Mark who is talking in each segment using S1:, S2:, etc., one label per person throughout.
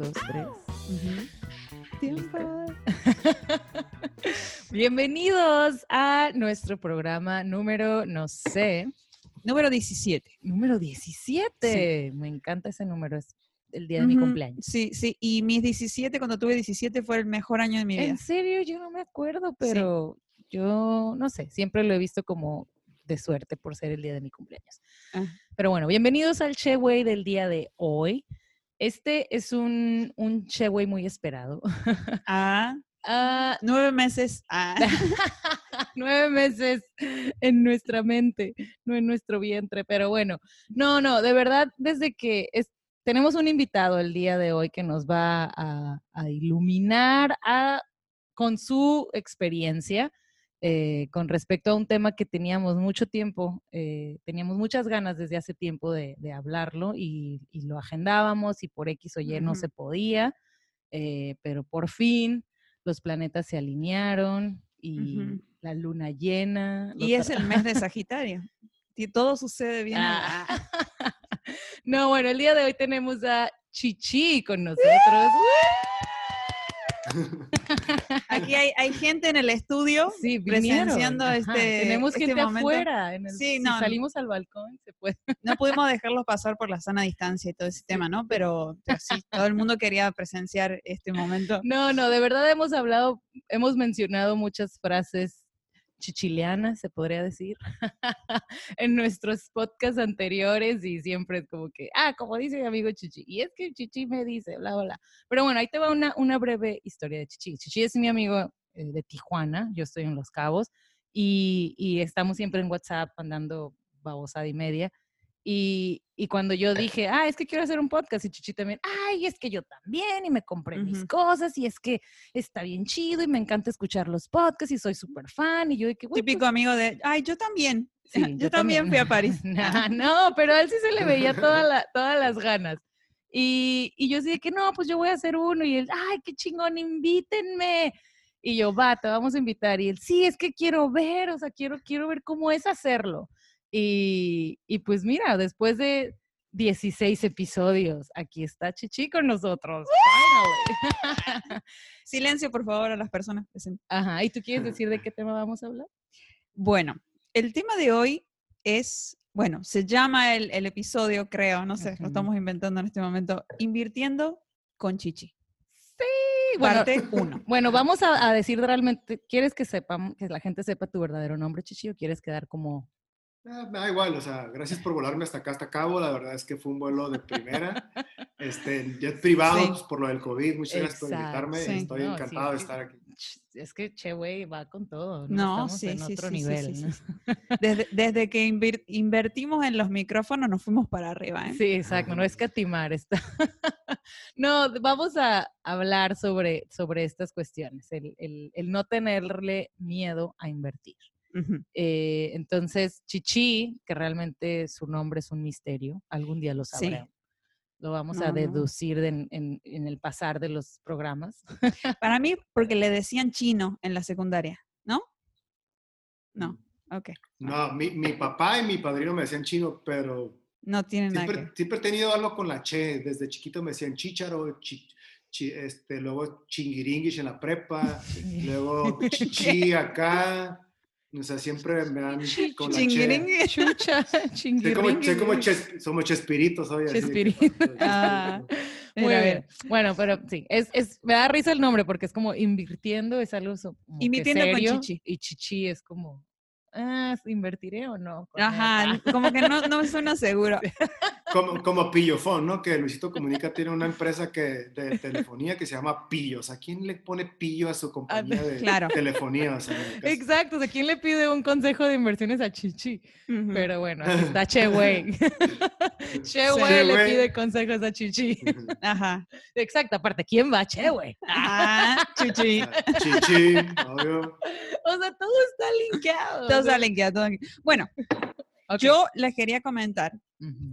S1: Dos, tres.
S2: Tiempo.
S1: Bienvenidos a nuestro programa número, no sé,
S2: Número 17.
S1: número 17. Me encanta ese número, es el día de mi cumpleaños.
S2: Sí, sí. Y mis 17, cuando tuve 17, fue el mejor año de mi vida.
S1: En serio, yo no me acuerdo, pero yo no sé, siempre lo he visto como de suerte por ser el día de mi cumpleaños.
S2: Ah.
S1: Pero bueno, bienvenidos al Cheway del día de hoy. Este es un, un Cheway muy esperado.
S2: Ah,
S1: Ah,
S2: nueve meses. Ah.
S1: nueve meses en nuestra mente, no en nuestro vientre, pero bueno, no, no, de verdad, desde que es- tenemos un invitado el día de hoy que nos va a, a iluminar a- con su experiencia eh, con respecto a un tema que teníamos mucho tiempo, eh, teníamos muchas ganas desde hace tiempo de, de hablarlo y, y lo agendábamos y por X o Y no se podía, eh, pero por fin los planetas se alinearon y la luna llena.
S2: Y es el mes de Sagitario. Y todo sucede bien.
S1: Ah. no, bueno, el día de hoy tenemos a Chichi con nosotros.
S2: Aquí hay, hay gente en el estudio.
S1: Sí, vinieron.
S2: presenciando
S1: Ajá,
S2: este-
S1: Tenemos
S2: este
S1: gente
S2: momento.
S1: afuera. En el,
S2: Sí, no,
S1: salimos al balcón, se puede.
S2: No pudimos dejarlos pasar por la sana distancia y todo ese tema, ¿no? Pero, pero sí, todo el mundo quería presenciar este momento.
S1: No, no, de verdad hemos hablado, hemos mencionado muchas frases chichileanas, se podría decir, en nuestros podcasts anteriores y siempre es como que, ah, como dice mi amigo Chichi, y es que Chichi me dice, bla, bla. Pero bueno, ahí te va una, una breve historia de Chichi. Chichi es mi amigo eh, de Tijuana, yo estoy en Los Cabos, y, y estamos siempre en WhatsApp andando babosada y media. Y, y cuando yo dije, ah, es que quiero hacer un podcast, y Chichi también, ay, es que yo también, y me compré mis cosas, y es que está bien chido, y me encanta escuchar los podcasts, y soy súper fan, y yo de que,
S2: Típico amigo de, ay, yo también.
S1: Sí,
S2: yo, también fui a París.
S1: Nah, no, pero a él sí se le veía toda la- todas las ganas. Y, y yo de que no, pues yo voy a hacer uno. Y él, ay, qué chingón, invítenme. Y yo, va, te vamos a invitar. Y él, sí, es que quiero ver, o sea, quiero, quiero ver cómo es hacerlo. Y, y pues mira, después de 16 episodios, aquí está Chichi con nosotros.
S2: Silencio, por favor, a las personas presentes.
S1: Ajá, ¿y tú quieres decir de qué tema vamos a hablar?
S2: Bueno, el tema de hoy es, bueno, se llama el, el episodio, creo, no sé, lo estamos inventando en este momento, Invirtiendo con Chichi.
S1: Sí, bueno,
S2: Parte 1.
S1: Bueno, vamos a, a decir realmente, ¿quieres que sepan, que la gente sepa tu verdadero nombre, Chichi, o quieres quedar como...
S3: Ah, me da igual, o sea, gracias por volarme hasta acá, hasta Cabo. La verdad es que fue un vuelo de primera. Este, jet privado
S2: Sí.
S3: pues, por lo del COVID. Muchas gracias por
S1: Exacto,
S3: invitarme.
S2: sí.
S3: Estoy
S1: No,
S3: encantado
S1: sí,
S3: de estar aquí.
S1: Es que Che, güey, va con todo. No,
S2: No,
S1: Estamos
S2: sí,
S1: en
S2: sí,
S1: otro nivel.
S2: sí,
S1: ¿no?
S2: sí, Desde, desde que invir- invertimos en los micrófonos nos fuimos para arriba. ¿eh?
S1: Sí, exacto, no es catimar. Está. no, vamos a hablar sobre, sobre estas cuestiones, el, el- el no tenerle miedo a invertir.
S2: Ujú.
S1: Eh, entonces, Chichi, que realmente su nombre es un misterio, algún día lo
S2: Sí.
S1: sabremos. Lo vamos
S2: No,
S1: a deducir de en, en- en el pasar de los programas.
S2: Para mí, porque le decían chino en la secundaria, ¿no? No, ok.
S3: No, mi, mi papá y mi padrino me decían chino, pero
S2: No tiene nada que
S3: siempre, siempre he tenido algo con la che. Desde chiquito me decían chicharo, chi- chi- este, luego chingiringuish en la prepa, luego chichi acá. O sea, siempre me dan con la che.
S1: Chucha,
S3: Soy como, soy como ches- somos chespiritos, soy así de que
S1: Chespirito.
S3: paso de
S2: Ah.
S1: Muy bien. Bueno, pero sí, es, es, me da risa el nombre porque es como invirtiendo, es algo
S2: Invirtiendo con
S1: serio,
S2: chichi.
S1: Y chichi es como, ah, ¿invertiré o no? con
S2: Ajá, como que no, no suena seguro.
S3: Como, como Pillofón, ¿no? Que Luisito Comunica tiene una empresa que, de telefonía que se llama Pillos. ¿A quién le pone pillo a su compañía de
S2: claro.
S3: telefonía? O sea,
S1: Exacto, ¿de quién le pide un consejo de inversiones a Chichi? Pero bueno, aquí está Che Wei. Che Wei le pide consejos a Chichi.
S2: Ajá.
S1: Exacto, aparte, ¿quién va a Che Wei?
S2: Ah, chuchi.
S3: Chichi, obvio.
S1: O sea, todo está linkeado.
S2: Todo
S1: o sea.
S2: salen que todo- Bueno, yo les quería comentar,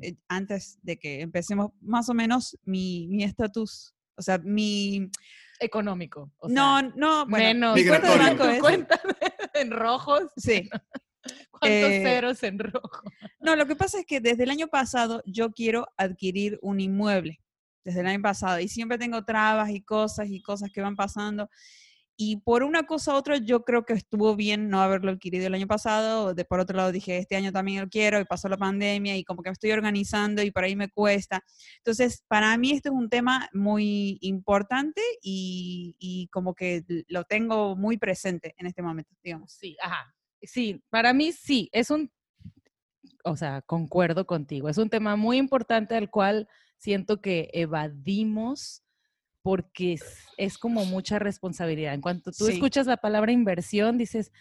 S2: Eh, antes de que empecemos, más o menos mi mi estatus. O sea, mi...
S1: Económico. o
S2: no,
S1: sea,
S2: no, bueno,
S1: menos.
S2: mi cuenta de banco es...
S1: cuenta en rojos.
S2: Sí.
S1: ¿Cuántos
S2: Eh,
S1: ceros en rojo?
S2: No, lo que pasa es que desde el año pasado yo quiero adquirir un inmueble. Desde el año pasado. Y siempre tengo trabas y cosas y cosas que van pasando. Y por una cosa u otra, yo creo que estuvo bien no haberlo adquirido el año pasado. De por otro lado, dije, este año también lo quiero y pasó la pandemia y como que me estoy organizando y por ahí me cuesta. Entonces, para mí este es un tema muy importante y, y como que lo tengo muy presente en este momento, digamos.
S1: Sí, ajá. Sí, para mí sí, es un, o sea, concuerdo contigo, es un tema muy importante al cual siento que evadimos porque es, es como mucha responsabilidad. En cuanto tú
S2: Sí.
S1: escuchas la palabra inversión, dices,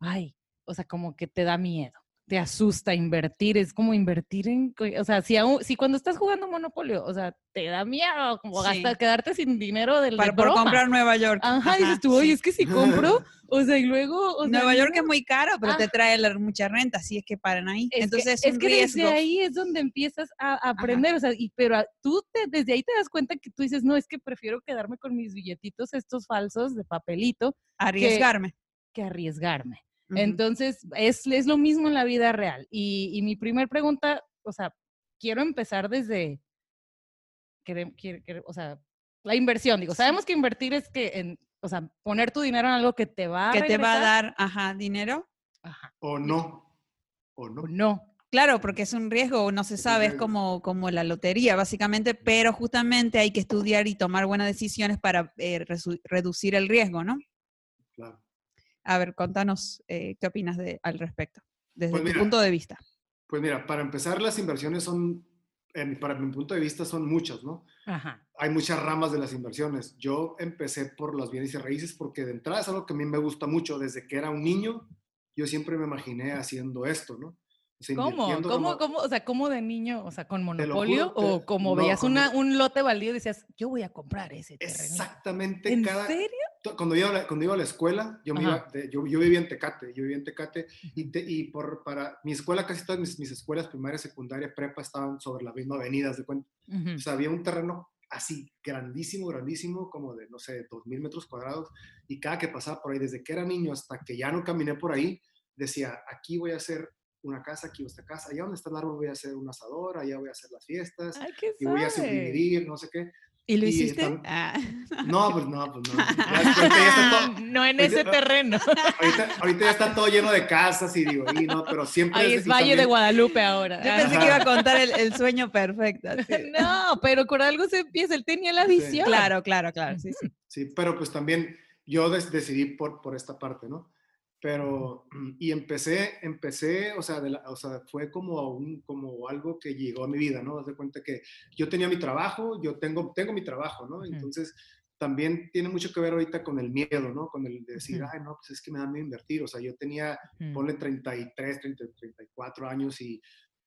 S1: ay, o sea, como que te da miedo, te asusta invertir, es como invertir en, o sea, si, aún- si cuando estás jugando Monopolio, o sea, te da miedo como
S2: Sí.
S1: gastar, quedarte sin dinero del
S2: Para
S1: de
S2: por comprar Nueva York.
S1: Ajá,
S2: Ajá,
S1: dices tú, oye,
S2: sí.
S1: es que si compro, o sea, y luego, o sea,
S2: Nueva York es muy caro, pero
S1: Ah.
S2: te trae la- mucha renta, así es que paran ahí.
S1: Es
S2: Entonces
S1: que,
S2: es,
S1: es que
S2: riesgo.
S1: desde ahí es donde empiezas a a aprender, o sea, y, pero a- tú te, desde ahí te das cuenta que tú dices, no, es que prefiero quedarme con mis billetitos estos falsos de papelito
S2: Arriesgarme.
S1: que arriesgarme. Entonces, es, es lo mismo en la vida real. Y, y mi primer pregunta, o sea, quiero empezar desde, o sea, la inversión, digo, sabemos que invertir es que, en, o sea, poner tu dinero en algo que te va a
S2: que te va a dar, ajá, dinero.
S1: Ajá,
S3: O no. O no.
S1: o no.
S2: Claro, porque es un riesgo, no se sabe, es como, como la lotería, básicamente, pero justamente hay que estudiar y tomar buenas decisiones para eh, reducir el riesgo, ¿no?
S3: Claro.
S2: A ver, contanos eh, qué opinas de, al respecto, desde
S3: Pues
S2: tu punto de vista.
S3: Pues mira, para empezar, las inversiones son, en- para mi punto de vista, son muchas, ¿no?
S1: Ajá.
S3: Hay muchas ramas de las inversiones. Yo empecé por los bienes y raíces porque de entrada es algo que a mí me gusta mucho. Desde que era un niño, yo siempre me imaginé haciendo esto, ¿no? O sea,
S1: ¿Cómo? ¿Cómo, cómo? O sea, ¿cómo de niño? O sea, ¿con monopolio?
S3: juro, te-
S1: ¿O como
S3: no,
S1: veías una, un lote baldío y decías, yo voy a comprar ese terreno?
S3: Exactamente
S1: ¿En
S3: cada...
S1: serio?
S3: Cuando iba, a la, cuando iba a la escuela, yo, me iba yo, yo vivía en Tecate, yo vivía en Tecate y, te- y por, para mi escuela, casi todas mis, mis escuelas, primaria, secundaria, prepa, estaban sobre la misma avenida, de cuenta.
S1: Ujú.
S3: O sea, había un terreno así, grandísimo, grandísimo, como de, no sé, dos mil metros cuadrados. Y cada que pasaba por ahí, desde que era niño hasta que ya no caminé por ahí, decía, aquí voy a hacer una casa, aquí esta casa, allá donde está el árbol voy a hacer un asador, allá voy a hacer las fiestas,
S1: Ay,
S3: y voy a subdividir, no sé qué.
S2: ¿Y lo
S3: y
S2: hiciste? Ah.
S3: No, pues no, pues no. Ya ya está todo-
S1: No en
S3: Ahorita-
S1: ese terreno.
S3: ahorita, ahorita ya está todo lleno de casas y digo, y no, pero siempre...
S1: Ahí es Valle de
S3: también-
S1: Guadalupe ahora.
S2: Yo pensé que iba a contar el, el sueño perfecto. así.
S1: No, pero con algo se empieza. Él tenía la
S3: Sí.
S1: visión.
S2: Claro, claro, claro. Sí, sí.
S3: Sí, pero pues también yo des- decidí por, por esta parte, ¿no? Pero, y empecé, empecé, o sea, de la- o sea, fue como, un, como algo que llegó a mi vida, ¿no? Haz de cuenta que yo tenía mi trabajo, yo tengo, tengo mi trabajo, ¿no? Entonces, también tiene mucho que ver ahorita con el miedo, ¿no? Con el de decir, ay, no, pues es que me da miedo invertir. O sea, yo tenía, ponle 33, 30, 34 años y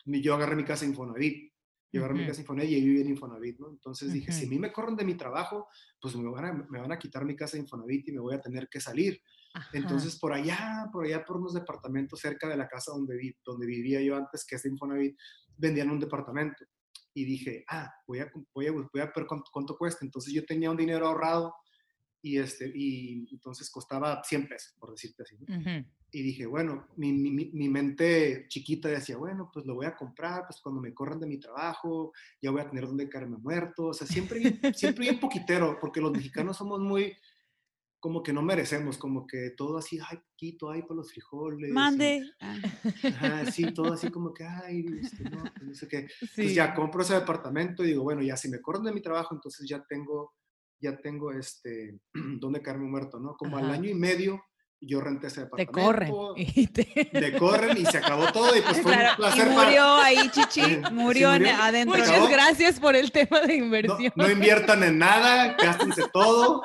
S3: yo agarré mi casa Infonavit. Yo agarré mi casa Infonavit y viví en Infonavit, ¿no? Entonces dije, si a mí me corren de mi trabajo, pues me van, a, me van a quitar mi casa Infonavit y me voy a tener que salir.
S1: Ajá.
S3: Entonces, por allá, por allá, por unos departamentos cerca de la casa donde, vi, donde vivía yo antes, que es de Infonavit, vendían un departamento. Y dije, ah, voy a, voy a, voy a ver cuánto, cuánto cuesta. Entonces, yo tenía un dinero ahorrado y, este, y entonces costaba 100 pesos, por decirte así. ¿no? Y dije, bueno, mi, mi, mi- mente chiquita decía, bueno, pues lo voy a comprar, pues cuando me corran de mi trabajo, ya voy a tener donde caerme muerto. O sea, siempre, siempre bien poquitero, porque los mexicanos somos muy, como que no merecemos, como que todo así, ay, poquito, ay, por los frijoles. y-
S2: Mande. Ah.
S3: ajá, sí, todo así como que, ay, este, no, pues no sé qué.
S1: Sí.
S3: Entonces ya compro ese departamento y digo, bueno, ya si me corren de mi trabajo, entonces ya tengo, ya tengo este, donde caerme muerto, ¿no? Como al
S1: Ajá.
S3: año y medio yo renté ese
S1: Te
S3: departamento.
S1: corren. y te-
S3: Te corren y se acabó todo y pues fue
S2: Claro,
S3: un placer
S2: y
S3: para-
S2: murió ahí Chichi, murió,
S3: sí, murió.
S2: adentro.
S1: Muchas gracias por el tema de
S3: No,
S1: inversión.
S3: no inviertan en nada, gástense todo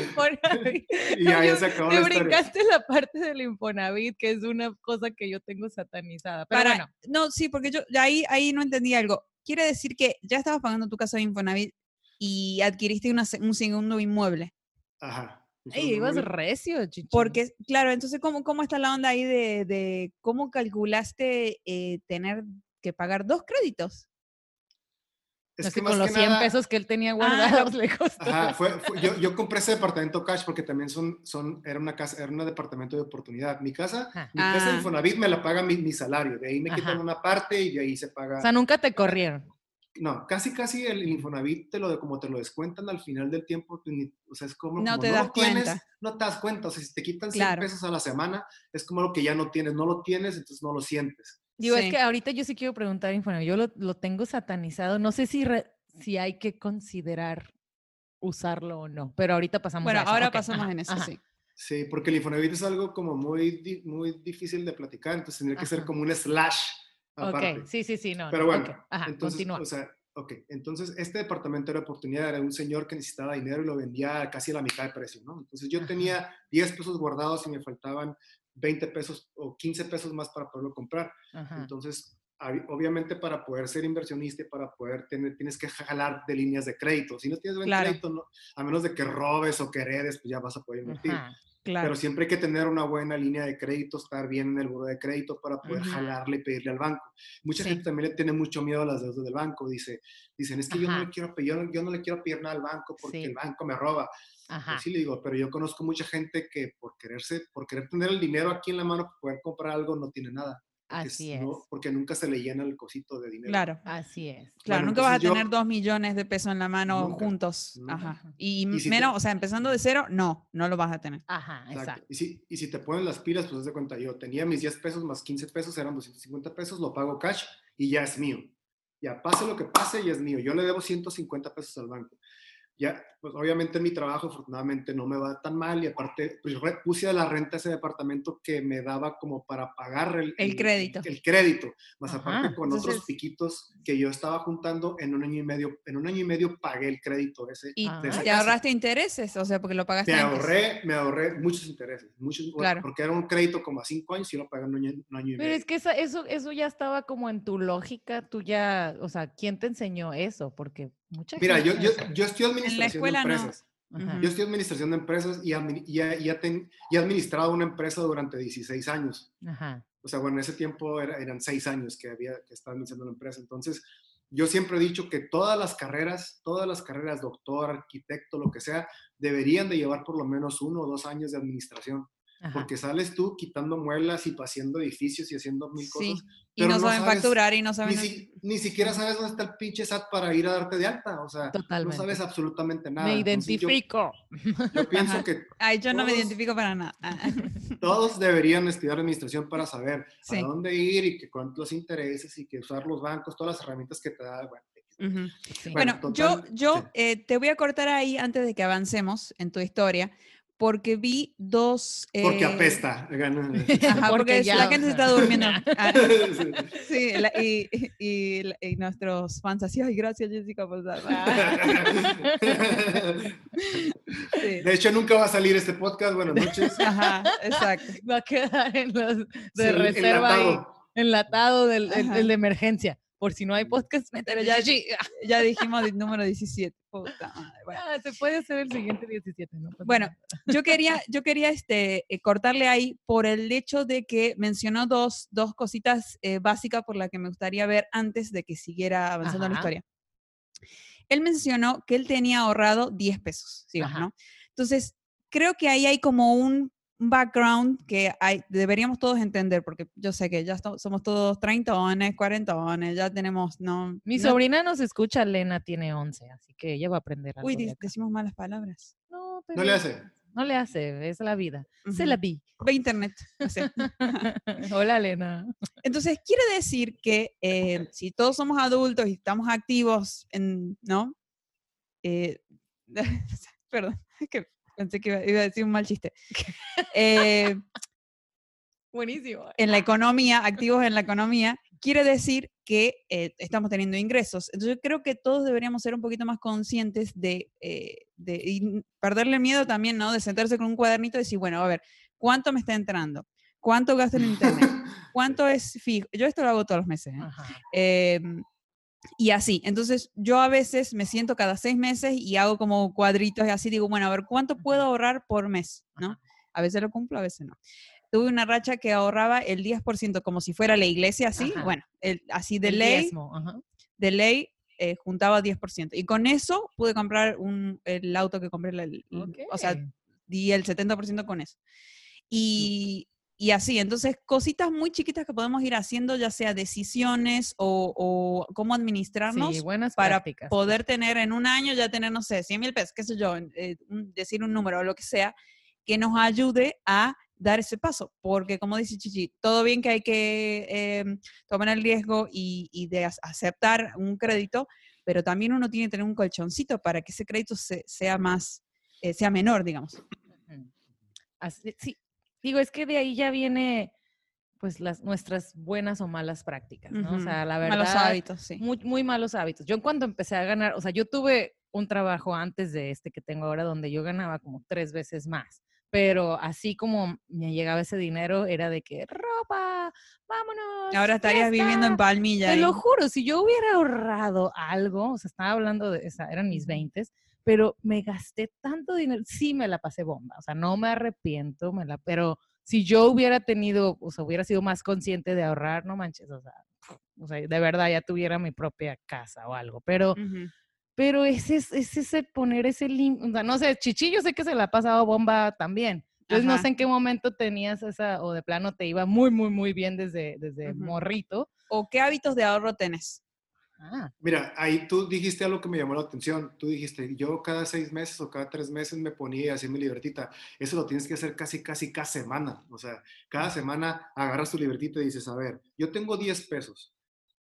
S1: Infonavit.
S3: y ahí
S1: yo-
S3: se acabó la historia.
S1: brincaste la parte del Infonavit, que es una cosa que yo tengo satanizada. Pero
S2: Para-
S1: bueno,
S2: No, sí, porque yo ahí, ahí no entendí algo. Quiere decir que ya estabas pagando tu casa de Infonavit y adquiriste una un segundo inmueble.
S3: Ajá.
S1: ey, ibas recio, chichi.
S2: Porque, claro, entonces, ¿cómo, cómo está la onda ahí de, de cómo calculaste eh, tener que pagar dos créditos?
S3: Es que
S1: que
S3: más
S1: con los
S3: que
S1: 100
S3: nada-
S1: pesos que él tenía
S2: Ah,
S1: guardados le costó.
S3: Ajá, fue, fue- yo, yo compré ese departamento cash porque también son, son, era una casa, era un departamento de oportunidad. Mi casa,
S1: Ajá.
S3: mi casa de
S2: Ah.
S3: Infonavit me la paga mi, mi salario, de ahí me quitan una parte y de ahí se paga.
S1: O sea, nunca te corrieron.
S3: no, casi casi el Infonavit te lo de como te lo descuentan al final del tiempo, pues, ni- o sea, es como
S2: No
S3: como
S2: te
S3: lo
S2: das
S3: tienes,
S2: cuenta.
S3: no te das cuenta, o sea, si te quitan 100
S2: Claro.
S3: pesos a la semana, es como lo que ya no tienes, no lo tienes, entonces no lo sientes.
S1: Digo,
S2: Sí.
S1: es que ahorita yo sí quiero preguntar, Infonavit, yo lo, lo tengo satanizado. No sé si, re- si hay que considerar usarlo o no, pero ahorita pasamos
S2: Bueno,
S1: a eso.
S2: ahora
S1: Ok,
S2: pasamos
S1: ajá,
S2: en eso,
S1: ajá.
S2: sí.
S3: Sí, porque el Infonavit es algo como muy, muy difícil de platicar, entonces tendría que ser
S1: Ajá.
S3: como un slash aparte.
S1: Ok, sí, sí, sí, no.
S3: Pero
S1: no,
S3: bueno,
S1: ok, Ajá,
S3: entonces,
S1: continúa.
S3: o sea, ok, entonces este departamento era oportunidad, era un señor que necesitaba dinero y lo vendía a casi a la mitad de precio, ¿no? Entonces yo
S1: Ajá.
S3: tenía 10 pesos guardados y me faltaban 20 pesos o 15 pesos más para poderlo comprar.
S1: Ajá.
S3: Entonces, obviamente para poder ser inversionista y para poder tener, tienes que jalar de líneas de crédito. Si no tienes buen
S2: Claro.
S3: crédito, no, a menos de que robes o que heredes, pues ya vas a poder invertir.
S1: Ajá.
S2: Claro.
S3: Pero siempre hay que tener una buena línea de crédito, estar bien en el buro de crédito para poder
S1: Ujú.
S3: jalarle y pedirle al banco. Mucha
S2: Sí.
S3: gente también le tiene mucho miedo a las deudas del banco. Dice, dicen, es que yo no,
S1: Ajá.
S3: le quiero, yo, no, yo no le quiero pedir nada al banco porque
S1: Sí.
S3: el banco me roba.
S1: Ajá.
S3: Pues sí le digo, pero yo conozco mucha gente que por quererse, por querer tener el dinero aquí en la mano para poder comprar algo, no tiene nada.
S1: Así es.
S3: no- porque nunca se le llena el cosito de dinero.
S2: Claro.
S1: Así es.
S2: Claro,
S3: Bueno,
S2: nunca vas a
S3: yo-
S2: tener dos millones de pesos en la mano
S3: Nunca,
S2: juntos.
S3: nunca.
S2: Ajá. Y,
S3: Y si te-
S2: menos, o sea, empezando de cero, no, no lo vas a tener.
S1: Ajá,
S3: Exacto.
S1: exacto.
S3: Y si, y si te ponen las pilas, pues haz de cuenta, yo tenía mis 10 pesos más 15 pesos, eran 250 pesos, lo pago cash y ya es mío. Ya pase lo que pase, ya es mío. Yo le debo 150 pesos al banco. Ya, pues obviamente mi trabajo afortunadamente no me va tan mal y aparte pues, puse a la renta ese departamento que me daba como para pagar el,
S2: El crédito.
S3: El, crédito, más
S1: Ajá.
S3: aparte con
S2: Entonces-
S3: otros piquitos que yo estaba juntando en un año y medio, en un año y medio pagué el crédito ese.
S2: Y
S1: Ah.
S2: te
S3: casa.
S2: ahorraste intereses, o sea, porque lo pagaste
S3: Me
S2: antes.
S3: ahorré, me ahorré muchos intereses, muchos,
S2: Claro.
S3: porque era un crédito como a cinco años y lo pagué en un año, un año y
S1: Pero
S3: medio.
S1: es que esa- eso, eso ya estaba como en tu lógica, tú ya, o sea, ¿quién te enseñó eso? Porque mucha
S3: Mira, yo,
S1: gente...
S3: yo, yo estoy administración
S2: escuela
S3: de
S2: no.
S3: empresas.
S1: Ajá.
S3: Yo estoy administración de empresas y, y, he- y y he administrado una empresa durante 16 años.
S1: Ajá.
S3: O sea, bueno, en ese tiempo era- eran seis años que había que estaba administrando la empresa. Entonces, yo siempre he dicho que todas las carreras, todas las carreras, doctor, arquitecto, lo que sea, deberían de llevar por lo menos uno o dos años de administración.
S1: Ajá.
S3: Porque sales tú quitando muelas y haciendo edificios y haciendo mil
S2: Sí,
S3: cosas.
S2: y
S3: pero
S2: no,
S3: no
S2: saben
S3: sabes-
S2: facturar y no
S3: Ni,
S2: saben...
S3: si- ni siquiera sabes dónde está el pinche SAT para ir a darte de alta. O sea,
S1: Totalmente.
S3: no sabes absolutamente nada.
S1: Me
S3: Entonces, yo-
S1: identifico.
S3: Yo, pienso
S2: Ajá.
S3: que
S2: Ay, yo no me
S3: todos-
S2: identifico para nada.
S3: Todos deberían estudiar administración para saber
S2: Sí.
S3: a dónde ir y que cuántos intereses y que usar los bancos, todas las herramientas que te da. Bueno,
S2: Ujú.
S1: Sí.
S2: Bueno,
S3: Bueno,
S2: yo,
S3: total,
S2: yo
S3: sí.
S2: eh, te voy a cortar ahí antes de que avancemos en tu historia, porque vi dos...
S3: porque
S2: eh,
S3: apesta.
S2: Ajá, porque,
S1: Porque ya,
S2: la
S1: o
S2: gente se está durmiendo. Ah,
S3: Sí.
S2: la- y, y- y- y nuestros fans así, ay, gracias Jessica por. Ah, sí.
S3: De hecho, nunca va a salir este podcast. Buenas noches.
S2: Ajá, exacto.
S1: Va a quedar en los de
S3: Sí,
S1: reserva ahí,
S3: enlatado.
S1: enlatado del el-
S2: Ajá.
S1: el de emergencia. Por si no hay podcast, mételo ya allí.
S2: Ya dijimos el número 17. Puta madre, bueno.
S1: Ah, se puede hacer el siguiente 17, ¿no?
S2: Bueno, yo quería, yo quería este, eh, cortarle ahí por el hecho de que mencionó dos, dos cositas eh, básicas por las que me gustaría ver antes de que siguiera avanzando la
S1: Ajá.
S2: historia. Él mencionó que él tenía ahorrado 10 pesos, ¿sí,
S1: Ajá.
S2: ¿no? Entonces, creo que ahí hay como un background que hay, deberíamos todos entender, porque yo sé que ya somos todos 30 40 ya tenemos, ¿no?
S1: Mi
S2: no-
S1: sobrina nos escucha, Lena tiene 11, así que ella va a aprender algo
S2: Uy,
S1: de
S2: decimos malas palabras.
S1: No,
S3: No le
S1: pero
S3: hace.
S1: No le hace, es la vida. Se
S2: Ujú.
S1: la vi.
S2: Ve internet. o sea.
S1: Hola, Lena.
S2: Entonces, quiere decir que eh, si todos somos adultos y estamos activos, en, ¿no? Eh, perdón, es que Pensé que iba, iba a decir un mal chiste. Eh,
S1: Buenísimo.
S2: en la economía, activos en la economía, quiere decir que eh, estamos teniendo ingresos. Entonces yo creo que todos deberíamos ser un poquito más conscientes de, eh, de y n- perderle miedo también, ¿no? De sentarse con un cuadernito y decir, bueno, a ver, ¿cuánto me está entrando? ¿Cuánto gasto en internet? ¿Cuánto es fijo? Yo esto lo hago todos los meses. ¿eh? Y así, entonces yo a veces me siento cada seis meses y hago como cuadritos y así digo, bueno, a ver, ¿cuánto puedo ahorrar por mes? ¿no? A veces lo cumplo, a veces no. Tuve una racha que ahorraba el 10% como si fuera la iglesia, así,
S1: Ajá.
S2: bueno, el- así de
S1: El
S2: ley,
S1: diezmo, ajá.
S2: de ley eh, juntaba 10%. Y con eso pude comprar un, el auto que compré, el- o sea, di el 70% con eso. Y, y así, entonces, cositas muy chiquitas que podemos ir haciendo, ya sea decisiones o, o cómo administrarnos
S1: sí, buenas
S2: para
S1: prácticas.
S2: poder tener en un año, ya tener, no sé, 100 mil pesos, qué sé yo, eh, decir un número o lo que sea, que nos ayude a dar ese paso. Porque, como dice Chichi, todo bien que hay que eh, tomar el riesgo y, y de ac- aceptar un crédito, pero también uno tiene que tener un colchoncito para que ese crédito se- sea más, eh, sea menor, digamos.
S1: Así- sí, digo, es que de ahí ya viene pues las nuestras buenas o malas prácticas, ¿no? O
S2: Ujú.
S1: sea, la verdad,
S2: Malos hábitos, sí.
S1: muy, muy malos hábitos. Yo cuando empecé a ganar, o sea, yo tuve un trabajo antes de este que tengo ahora donde yo ganaba como tres veces más, pero así como me llegaba ese dinero era de que ropa, vámonos.
S2: Ahora estarías viviendo en
S1: fiesta".
S2: Palmilla.
S1: Te lo juro, si yo hubiera ahorrado algo, o sea, estaba hablando de esa, eran mis 20, pero me gasté tanto dinero, sí me la pasé bomba, o sea, no me arrepiento, me la, pero si yo hubiera tenido, o sea, hubiera sido más consciente de ahorrar, no manches, o sea, o sea, de verdad ya tuviera mi propia casa o algo, pero, pero ese es, es ese poner ese límite, o sea, no sé, Chichi, yo sé que se la ha pasado bomba también. Entonces no sé en qué momento tenías esa, o de plano te iba muy, muy, muy bien desde, desde morrito.
S2: ¿O qué hábitos de ahorro tenés?
S1: Ah,
S3: Mira, ahí tú dijiste algo que me llamó la atención. Tú dijiste, yo cada seis meses o cada tres meses me ponía así mi libretita. Eso lo tienes que hacer casi, casi cada semana. O sea, cada semana agarras tu libretita y dices, a ver, yo tengo 10 pesos.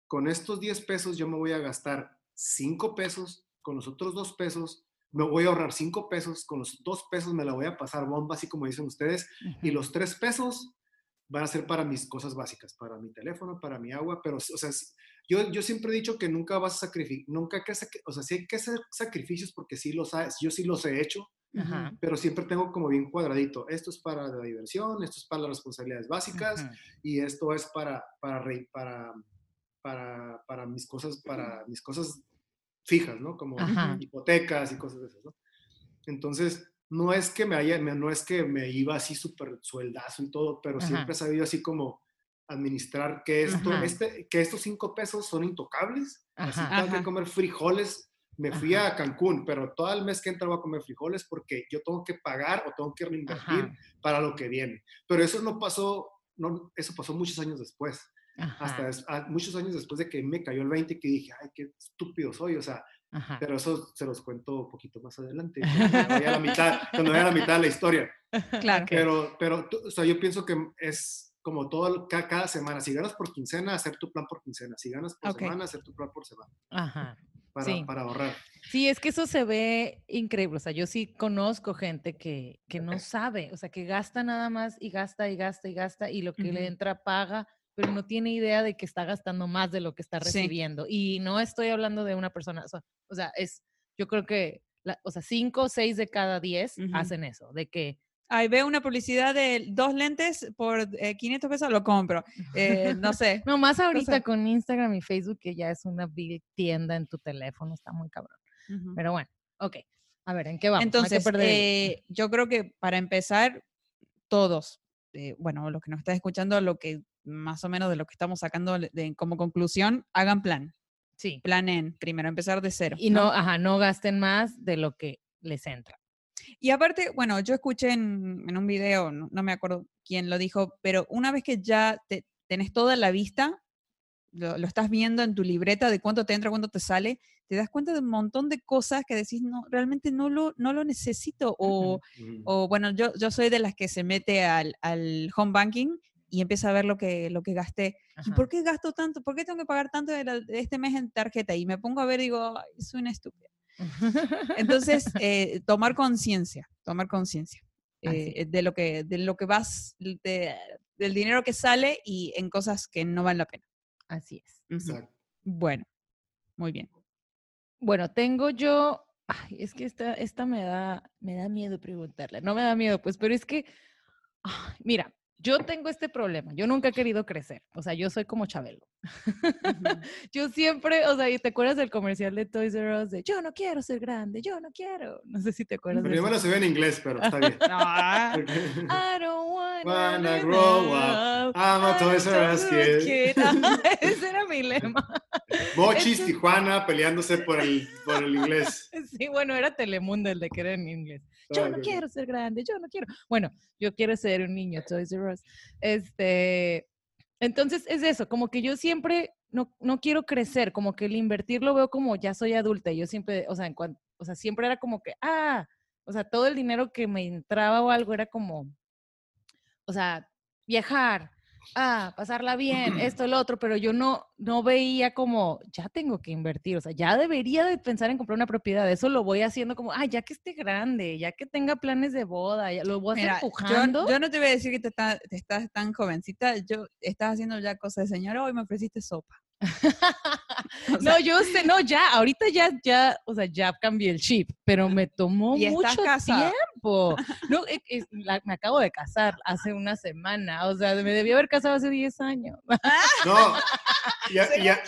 S3: Con estos 10 pesos yo me voy a gastar 5 pesos. Con los otros 2 pesos me voy a ahorrar 5 pesos. Con los 2 pesos me la voy a pasar bomba, así como dicen ustedes. Y
S1: ujú.
S3: los 3 pesos van a ser para mis cosas básicas, para mi teléfono, para mi agua, pero, o sea, yo, yo siempre he dicho que nunca vas a sacrificar, nunca hay que, o sea, sí hay que hacer sacrificios porque sí los sabes, yo sí los he hecho,
S1: Ajá.
S3: pero siempre tengo como bien cuadradito, esto es para la diversión, esto es para las responsabilidades básicas y esto es para, para, para, para, para mis cosas, para mis cosas fijas, ¿no? Como
S1: Ajá.
S3: hipotecas y cosas de esas, ¿no? Entonces, no es que me haya, no es que me iba así súper sueldazo y todo, pero siempre he sabido así como administrar que esto,
S1: Ajá.
S3: este, que estos cinco pesos son intocables. Así
S1: Ajá.
S2: Ajá.
S3: que comer frijoles. Me fui
S1: Ajá.
S3: a Cancún, pero todo el mes que entra voy a comer frijoles porque yo tengo que pagar o tengo que reinvertir para lo que viene. Pero eso no pasó, no, eso pasó muchos años después hasta a- muchos años después de que me cayó el 20 que dije, ay, qué estúpido soy, o sea,
S1: Ajá.
S3: pero eso se los cuento un poquito más adelante, cuando vaya a la mitad, cuando vaya a la mitad de la historia.
S2: Claro.
S3: Pero, pero o sea, yo pienso que es como todo, el- ca- cada, semana, si ganas por quincena, hacer tu plan por quincena, si ganas por
S2: Ok.
S3: semana, hacer tu plan por semana,
S1: Ajá.
S3: para,
S1: Sí.
S3: para ahorrar.
S1: Sí, es que eso se ve increíble. O sea, yo sí conozco gente que, que no sabe, o sea, que gasta nada más y gasta y gasta y gasta y lo que le
S2: Ujú.
S1: entra paga, pero no tiene idea de que está gastando más de lo que está
S2: Sí.
S1: recibiendo. Y no estoy hablando de una persona, o sea, o sea, es, yo creo que, la- o sea, cinco o seis de cada diez
S2: Ujú.
S1: hacen eso, de que
S2: Ahí veo una publicidad de dos lentes por eh, 500 pesos, lo compro. Eh, no sé.
S1: No, más ahorita
S2: sé.
S1: con Instagram y Facebook, que ya es una big tienda en tu teléfono, está muy cabrón. Pero bueno, ok. A ver, ¿en qué vamos?
S2: Entonces, eh, yo creo que para empezar, todos, eh, bueno, los que nos están escuchando, lo que más o menos de lo que estamos sacando de- de- como conclusión, hagan plan.
S1: sí.
S2: Planen, primero empezar de cero.
S1: Y no, ajá, no gasten más de lo que les entra.
S2: Y aparte, bueno, yo escuché en, en un video, no, no me acuerdo quién lo dijo, pero una vez que ya te, tenés toda la vista, lo, lo estás viendo en tu libreta de cuánto te entra, cuánto te sale, te das cuenta de un montón de cosas que decís, no, realmente no lo, no lo necesito. O, bueno, yo, yo soy de las que se mete al, al home banking y empieza a ver lo que, lo que gasté. ¿Y por qué gasto tanto? ¿Por qué tengo que pagar tanto de, la- de este mes en tarjeta? Y me pongo a ver y digo, "Ay, soy una estúpida. Entonces, eh, tomar conciencia, tomar conciencia eh, de lo que de lo que vas, de- del dinero que sale y en cosas que no valen la pena.
S1: Así es.
S3: Exacto.
S2: Bueno, muy bien.
S1: Bueno, tengo yo, ay, es que esta, esta me da, me da miedo preguntarle. No me da miedo, pues, pero es que, ay, mira, yo tengo este problema. Yo nunca he querido crecer. O sea, yo soy como Chabelo. yo siempre, o sea, ¿y ¿te acuerdas del comercial de Toys R Us de yo no quiero ser grande, yo no quiero? No sé si te acuerdas
S3: Pero yo me lo sé en inglés, pero está bien.
S2: Ah,
S1: I don't wanna,
S3: Wanna grow up. I'm a Toys R Us kid.
S1: Ajá, Ese era mi lema.
S3: Mochis, Tijuana, peleándose por el, por el inglés.
S1: Sí, bueno, era Telemundo el de que era en inglés. Yo no quiero ser grande, yo no quiero. Bueno, yo quiero ser un niño, Toys R Us. Este, entonces es eso, como que yo siempre no, no quiero crecer, como que el invertir lo veo como ya soy adulta. y Yo siempre, o sea, en cuan- o sea, siempre era como que, ah, o sea, todo el dinero que me entraba o algo era como, o sea, viajar, ah, pasarla bien, esto, el otro, pero yo no, no veía como, ya tengo que invertir, o sea, ya debería de pensar en comprar una propiedad, eso lo voy haciendo como, ah, ya que esté grande, ya que tenga planes de boda, ya lo voy a
S2: Mira,
S1: hacer
S2: yo,
S1: empujando.
S2: yo no te voy a decir que te, está- te estás tan jovencita, yo estás haciendo ya cosas de señora, hoy me ofreciste sopa. O sea,
S1: no, yo sé, no, ya, ahorita ya, ya, o sea, ya cambié el chip, pero me tomó mucho tiempo. No, e- es- la- me acabo de casar hace una semana, o sea, me debí haber casado hace 10 años.
S3: No, ya,
S2: ¿según
S3: ya,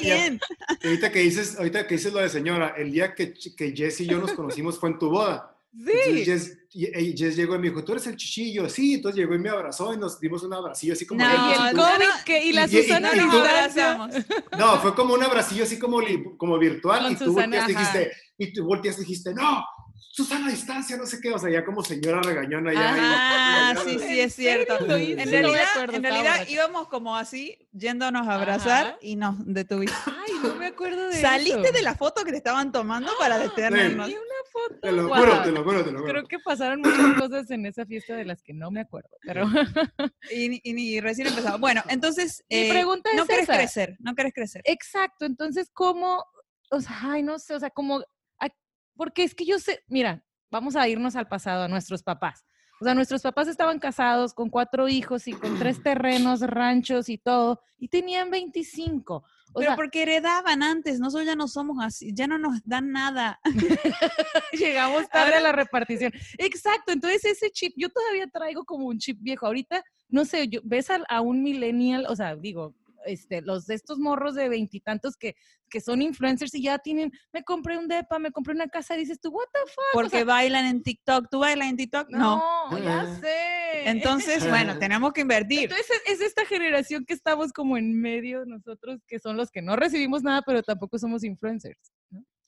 S3: ahorita que dices, ahorita que dices lo de señora, el día que, que Jess y yo nos conocimos fue en tu boda. Entonces
S1: Sí.
S3: Jess, y- y Jess llegó y me dijo, tú eres el chichillo, sí, entonces llegó y me abrazó y nos dimos un abracillo así como...
S2: No,
S1: y
S3: "Tú-
S1: el
S2: no,
S1: que, y la
S3: y- y-
S1: Susana
S3: y
S2: No
S3: tú-
S2: nos abrazamos.
S3: No, fue como un abracillo así como, como virtual
S1: Con
S3: y tú
S1: Susana,
S3: volteaste dijiste, y tú volteaste y dijiste, no, Susana a distancia, no sé qué, o sea, ya como señora regañona ya.
S2: Ah,
S3: ya-
S2: sí, sí, es cierto. En
S3: No
S2: realidad,
S1: acuerdo,
S2: en realidad íbamos como así, yéndonos a abrazar
S1: Ajá.
S2: y nos detuvimos.
S1: Ay, no me acuerdo de
S2: Saliste
S1: eso.
S2: de la foto que te estaban tomando para detenernos.
S1: Y una foto.
S3: Te lo juro, te lo juro, te lo juro.
S1: Creo que pasaron muchas cosas en esa fiesta de las que no me acuerdo, pero
S2: Y, ni- y recién empezamos. Bueno, entonces,
S1: Mi
S2: eh,
S1: pregunta
S2: no
S1: es
S2: querés
S1: esa.
S2: crecer, no querés crecer.
S1: exacto, entonces cómo, o sea, ay, no sé, o sea, como, porque es que yo sé, mira, vamos a irnos al pasado, a nuestros papás. O sea, nuestros papás estaban casados con cuatro hijos y con tres terrenos, ranchos y todo, y tenían 25. O
S2: Pero
S1: sea,
S2: porque heredaban antes, nosotros ya no somos así, ya no nos dan nada.
S1: llegamos tarde a la repartición. Exacto, entonces ese chip, yo todavía traigo como un chip viejo. Ahorita, no sé, yo, ves a, a un millennial, o sea, digo, este, los de estos morros de veintitantos que, que son influencers y ya tienen, me compré un depa, me compré una casa, y dices tú, what the fuck?
S2: Porque
S1: sea,
S2: bailan en TikTok. ¿Tú bailas en TikTok? No.
S1: no, ya
S3: Ah.
S1: sé.
S2: Entonces, bueno, tenemos que invertir.
S1: Entonces es esta generación que estamos como en medio nosotros, que son los que no recibimos nada, pero tampoco somos influencers.